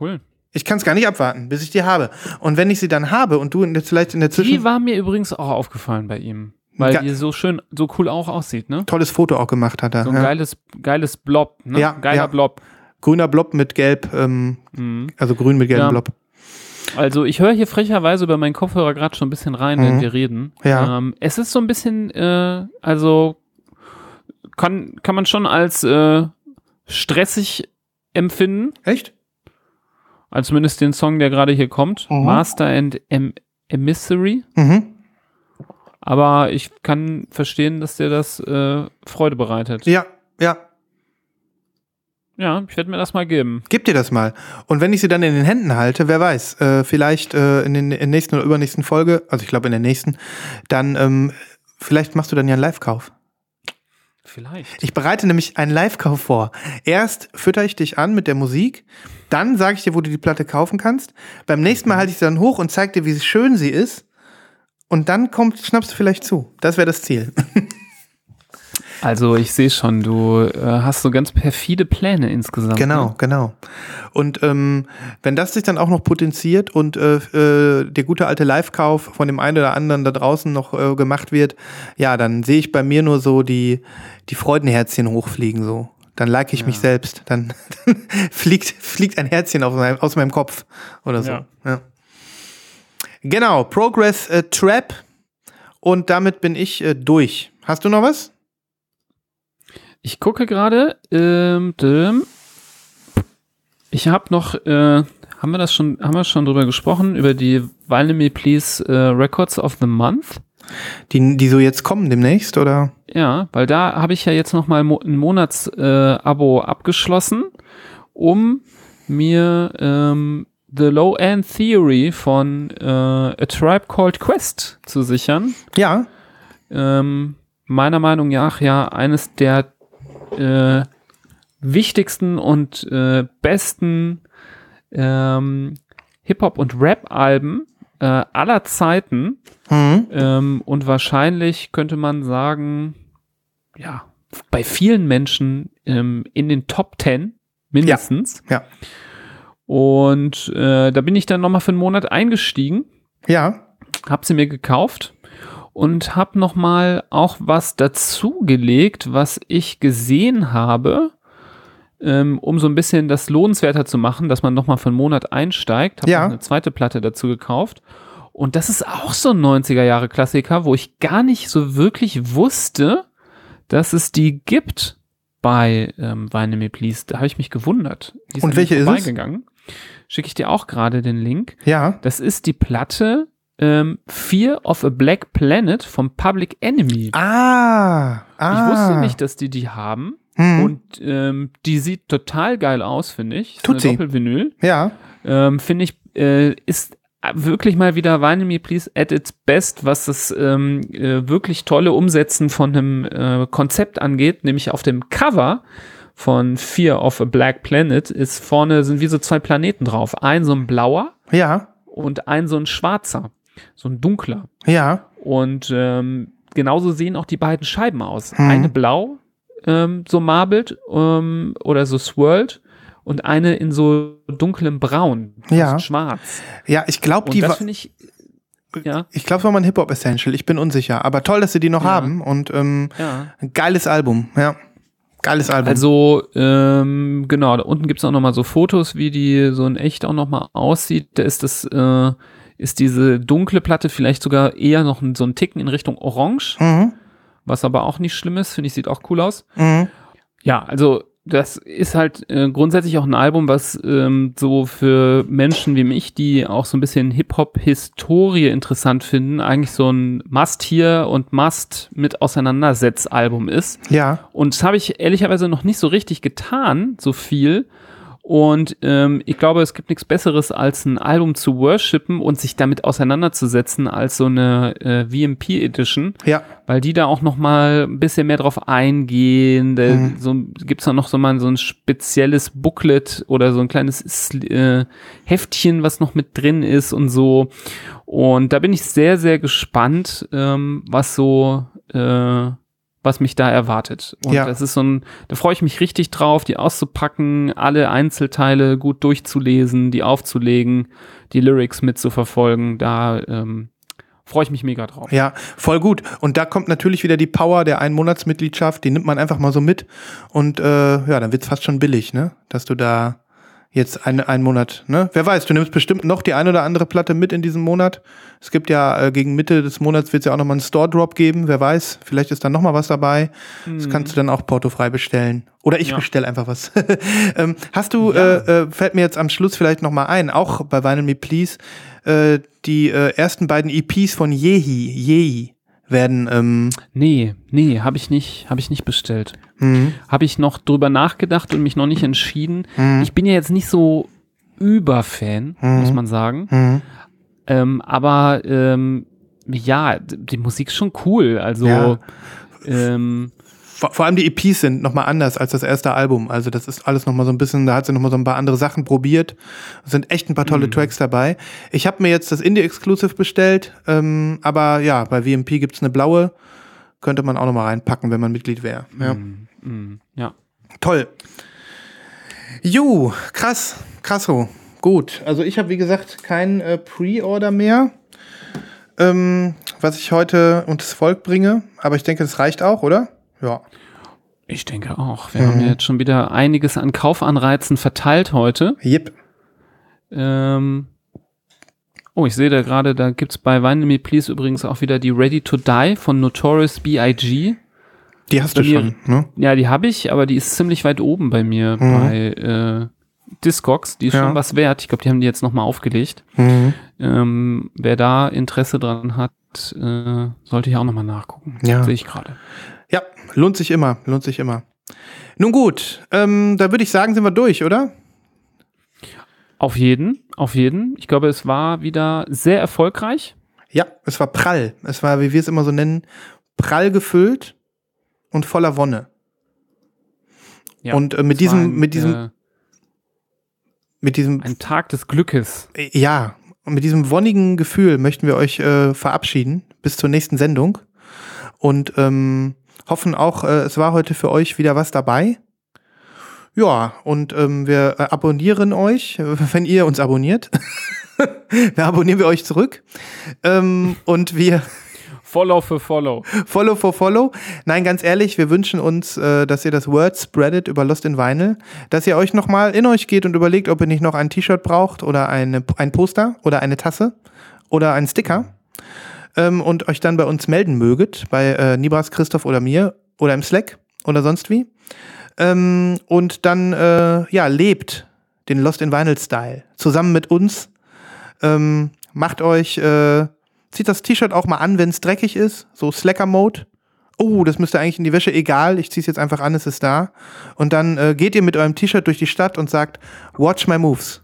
Cool. Ich kann es gar nicht abwarten, bis ich die habe. Und wenn ich sie dann habe und du in der, vielleicht in der Die Zwischen war mir übrigens auch aufgefallen bei ihm. Weil Ga- die so schön, so cool auch aussieht, ne? tolles Foto auch gemacht hat er. So ein ja. geiles, geiles Blob, ne? Ja, Geiler ja. Blob. Grüner Blob mit gelb, ähm, Mhm. also grün mit gelbem Ja. Blob. Also ich höre hier frecherweise über meinen Kopfhörer gerade schon ein bisschen rein, Mhm. wenn wir reden. Ja. Ähm, es ist so ein bisschen, äh, also kann, kann man schon als äh, stressig empfinden, Echt? als zumindest den Song, der gerade hier kommt, Mhm. Master and em Emissary. Mhm. Aber ich kann verstehen, dass dir das äh, Freude bereitet. Ja, ja. Ja, ich werde mir das mal geben. Gib dir das mal. Und wenn ich sie dann in den Händen halte, wer weiß, äh, vielleicht äh, in, den, in der nächsten oder übernächsten Folge, also ich glaube in der nächsten, dann ähm, vielleicht machst du dann ja einen Live-Kauf. Vielleicht. Ich bereite nämlich einen Live-Kauf vor. Erst fütter ich dich an mit der Musik, dann sage ich dir, wo du die Platte kaufen kannst. Beim nächsten Mal halte ich sie dann hoch und zeige dir, wie schön sie ist. Und dann kommt, schnappst du vielleicht zu. Das wäre das Ziel. Also ich sehe schon, du äh, hast so ganz perfide Pläne insgesamt. Genau, Ne? genau. Und ähm, wenn das sich dann auch noch potenziert und äh, äh, der gute alte Live-Kauf von dem einen oder anderen da draußen noch äh, gemacht wird, ja, dann sehe ich bei mir nur so die, die Freudenherzchen hochfliegen so. Dann like ich mich Ja. selbst. Dann, dann fliegt, fliegt ein Herzchen aus meinem, aus meinem Kopf oder so. Ja. Ja. Genau, Progress äh, Trap. Und damit bin ich äh, durch. Hast du noch was? Ich gucke gerade. Ähm, ich habe noch, äh, haben wir das schon, haben wir schon drüber gesprochen über die Vinyl Me Please äh, Records of the Month? Die, die so jetzt kommen demnächst, oder? Ja, weil da habe ich ja jetzt noch mal mo ein Monats-Abo äh, abgeschlossen, um mir ähm, The Low End Theory von äh, A Tribe Called Quest zu sichern. Ja. ähm, meiner Meinung nach ja eines der äh, wichtigsten und äh, besten ähm, Hip-Hop- und Rap-Alben äh, aller Zeiten. Mhm. Ähm, und wahrscheinlich könnte man sagen, ja, bei vielen Menschen ähm, in den Top 10 mindestens. Ja. Und äh, da bin ich dann nochmal für einen Monat eingestiegen Ja. hab sie mir gekauft und hab noch mal auch was dazugelegt, was ich gesehen habe, ähm, um so ein bisschen das lohnenswerter zu machen, dass man noch mal für einen Monat einsteigt. Hab Ja. eine zweite Platte dazu gekauft. Und das ist auch so ein 90er Jahre Klassiker, wo ich gar nicht so wirklich wusste, dass es die gibt bei ähm, Weine Me Please. Da habe ich mich gewundert. Die Und an mir welche ist es? Schicke ich dir auch gerade den Link. Ja. Das ist die Platte ähm, Fear of a Black Planet vom Public Enemy. Ah. ah. Ich wusste nicht, dass die die haben. Hm. Und ähm, die sieht total geil aus, finde ich. Ist Tut eine sie. Doppelvinyl. ja. ähm, finde ich, äh, ist wirklich mal wieder Wine Me Please at its best, was das ähm, äh, wirklich tolle Umsetzen von einem äh, Konzept angeht, nämlich auf dem Cover von Fear of a Black Planet ist vorne sind wie so zwei Planeten drauf. Ein so ein blauer Ja, und ein so ein schwarzer, so ein dunkler. ja, Und ähm, genauso sehen auch die beiden Scheiben aus. Hm. Eine blau, ähm, so marbled ähm, oder so swirled und eine in so dunklem Braun, Ja. fast schwarz. ja, ich glaube, die das war. finde ich, ja, Ich glaube, es war mal ein Hip-Hop-Essential. Ich bin unsicher. Aber toll, dass sie die noch Ja. haben. Und ähm, ja. ein geiles Album. Ja. Geiles Album. Also, ähm, genau, da unten gibt's auch nochmal so Fotos, wie die so in echt auch nochmal aussieht. Da ist das, äh, ist diese dunkle Platte vielleicht sogar eher noch so ein Ticken in Richtung Orange, mhm. was aber auch nicht schlimm ist, finde ich, sieht auch cool aus. Mhm. Ja, also das ist halt äh, grundsätzlich auch ein Album, was ähm, so für Menschen wie mich, die auch so ein bisschen Hip-Hop-Historie interessant finden, eigentlich so ein Must-Hier und Must mit Auseinandersetz-Album ist. Ja. Und das habe ich ehrlicherweise noch nicht so richtig getan, so viel. Und ähm, ich glaube, es gibt nichts Besseres, als ein Album zu worshipen und sich damit auseinanderzusetzen, als so eine äh, VMP Edition, Ja. weil die da auch noch mal ein bisschen mehr drauf eingehen. Da Mhm. so, gibt's da noch so mal so ein spezielles Booklet oder so ein kleines äh, Heftchen, was noch mit drin ist und so. Und da bin ich sehr, sehr gespannt, ähm, was so äh, was mich da erwartet. Und Ja. das ist so ein, da freue ich mich richtig drauf, die auszupacken, alle Einzelteile gut durchzulesen, die aufzulegen, die Lyrics mitzuverfolgen. Da ähm, freue ich mich mega drauf. Ja, voll gut. Und da kommt natürlich wieder die Power der Einmonatsmitgliedschaft, die nimmt man einfach mal so mit. Und äh, ja, dann wird's fast schon billig, ne? Dass du da jetzt einen, einen Monat, ne? Wer weiß, du nimmst bestimmt noch die ein oder andere Platte mit in diesem Monat. Es gibt ja äh, gegen Mitte des Monats wird's ja auch noch mal einen Store-Drop geben, wer weiß, vielleicht ist da noch mal was dabei. Das kannst du dann auch portofrei bestellen. Oder ich Ja. bestell einfach was. ähm, hast du, Ja. äh, äh, fällt mir jetzt am Schluss vielleicht noch mal ein, auch bei Vinyl Me Please, äh, die äh, ersten beiden EPs von Yehi, Yehi werden, ähm, Nee, nee, habe ich nicht, habe ich nicht bestellt. Mhm. Habe ich noch drüber nachgedacht und mich noch nicht entschieden. Mhm. Ich bin ja jetzt nicht so Überfan, Mhm. muss man sagen. Mhm. Ähm, aber ähm, ja, die Musik ist schon cool. Also Ja. ähm, Vor, vor allem die EPs sind nochmal anders als das erste Album. Also das ist alles nochmal so ein bisschen, da hat sie nochmal so ein paar andere Sachen probiert. Es sind echt ein paar tolle Tracks dabei. Ich habe mir jetzt das Indie-Exclusive bestellt, ähm, aber ja, bei VMP gibt's eine blaue. Könnte man auch nochmal reinpacken, wenn man Mitglied wäre. Ja. mm, mm, ja. Toll. Ju, krass, krasso. Gut, also ich habe wie gesagt kein äh, Pre-Order mehr, ähm, was ich heute unters Volk bringe. Aber ich denke, das reicht auch, oder? Ja. Ich denke auch. Wir haben ja jetzt schon wieder einiges an Kaufanreizen verteilt heute. Yep. Ähm, oh, ich sehe da gerade, da gibt's bei Vinyl Me Please übrigens auch wieder die Ready to Die von Notorious B.I.G. Die hast Bei du mir- schon, ne? Ja, die habe ich, aber die ist ziemlich weit oben bei mir bei äh, Discogs. Die ist Ja. schon was wert. Ich glaube, die haben die jetzt nochmal aufgelegt. Mhm. Ähm, wer da Interesse dran hat, äh, sollte hier auch nochmal nachgucken. Ja. Sehe ich gerade. Ja, lohnt sich immer, lohnt sich immer. Nun gut, ähm, da würde ich sagen, sind wir durch, oder? Auf jeden, auf jeden. Ich glaube, es war wieder sehr erfolgreich. Ja, es war prall. Es war, wie wir es immer so nennen, prall gefüllt und voller Wonne. Ja, und äh, mit diesem, ein, mit diesem, äh, mit diesem, ein Tag des Glückes. äh, ja, und mit diesem wonnigen Gefühl möchten wir euch äh, verabschieden bis zur nächsten Sendung und ähm, hoffen auch, äh, es war heute für euch wieder was dabei. Ja, und ähm, wir äh, abonnieren euch, wenn ihr uns abonniert. dann abonnieren wir euch zurück. Ähm, und wir Follow für Follow. Follow for Follow. Nein, ganz ehrlich, wir wünschen uns, äh, dass ihr das Word spreadet über Lost in Vinyl, dass ihr euch nochmal in euch geht und überlegt, ob ihr nicht noch ein T-Shirt braucht oder eine, ein Poster oder eine Tasse oder einen Sticker ähm, und euch dann bei uns melden möget, bei äh, Nibras, Christoph oder mir oder im Slack oder sonst wie. Ähm, und dann, äh, ja, lebt den Lost in Vinyl Style zusammen mit uns. Ähm, macht euch, äh, zieht das T-Shirt auch mal an, wenn es dreckig ist, so Slacker-Mode. Oh, das müsste eigentlich in die Wäsche, egal, ich zieh's jetzt einfach an, es ist da. Und dann äh, geht ihr mit eurem T-Shirt durch die Stadt und sagt, watch my moves.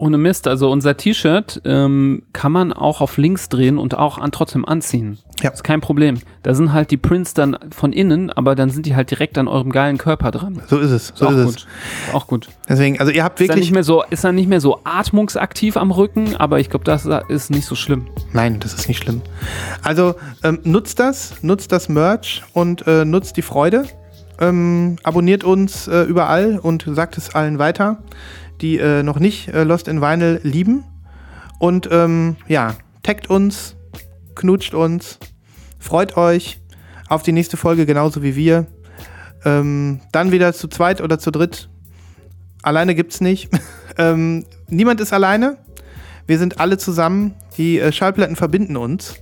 Ohne Mist, also unser T-Shirt ähm, kann man auch auf links drehen und auch an, trotzdem anziehen. Ja. Ist kein Problem. Da sind halt die Prints dann von innen, aber dann sind die halt direkt an eurem geilen Körper dran. So ist es. So auch ist gut. es. Auch gut. Deswegen, also ihr habt Ist dann, wirklich. nicht mehr so, ist dann nicht mehr so atmungsaktiv am Rücken, aber ich glaube, das ist nicht so schlimm. Nein, das ist nicht schlimm. Also ähm, nutzt das, nutzt das Merch und äh, nutzt die Freude. Ähm, abonniert uns äh, überall und sagt es allen weiter, die äh, noch nicht äh, Lost in Vinyl lieben. Und ähm, ja, taggt uns, knutscht uns, freut euch auf die nächste Folge genauso wie wir. Ähm, dann wieder zu zweit oder zu dritt. Alleine gibt's nicht. ähm, niemand ist alleine. Wir sind alle zusammen. Die äh, Schallplatten verbinden uns.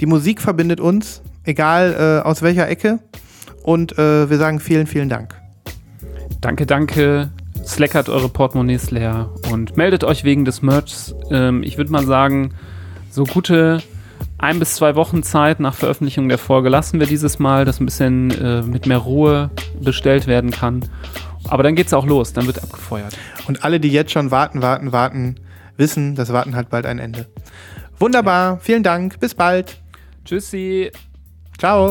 Die Musik verbindet uns, egal äh, aus welcher Ecke. Und äh, wir sagen vielen, vielen Dank. Danke, danke. Slackert eure Portemonnaies leer und meldet euch wegen des Merchs. Ähm, ich würde mal sagen, so gute ein bis zwei Wochen Zeit nach Veröffentlichung der Folge lassen wir dieses Mal, dass ein bisschen äh, mit mehr Ruhe bestellt werden kann. Aber dann geht's auch los, dann wird abgefeuert. Und alle, die jetzt schon warten, warten, warten, wissen, das Warten hat bald ein Ende. Wunderbar, vielen Dank, bis bald. Tschüssi. Ciao.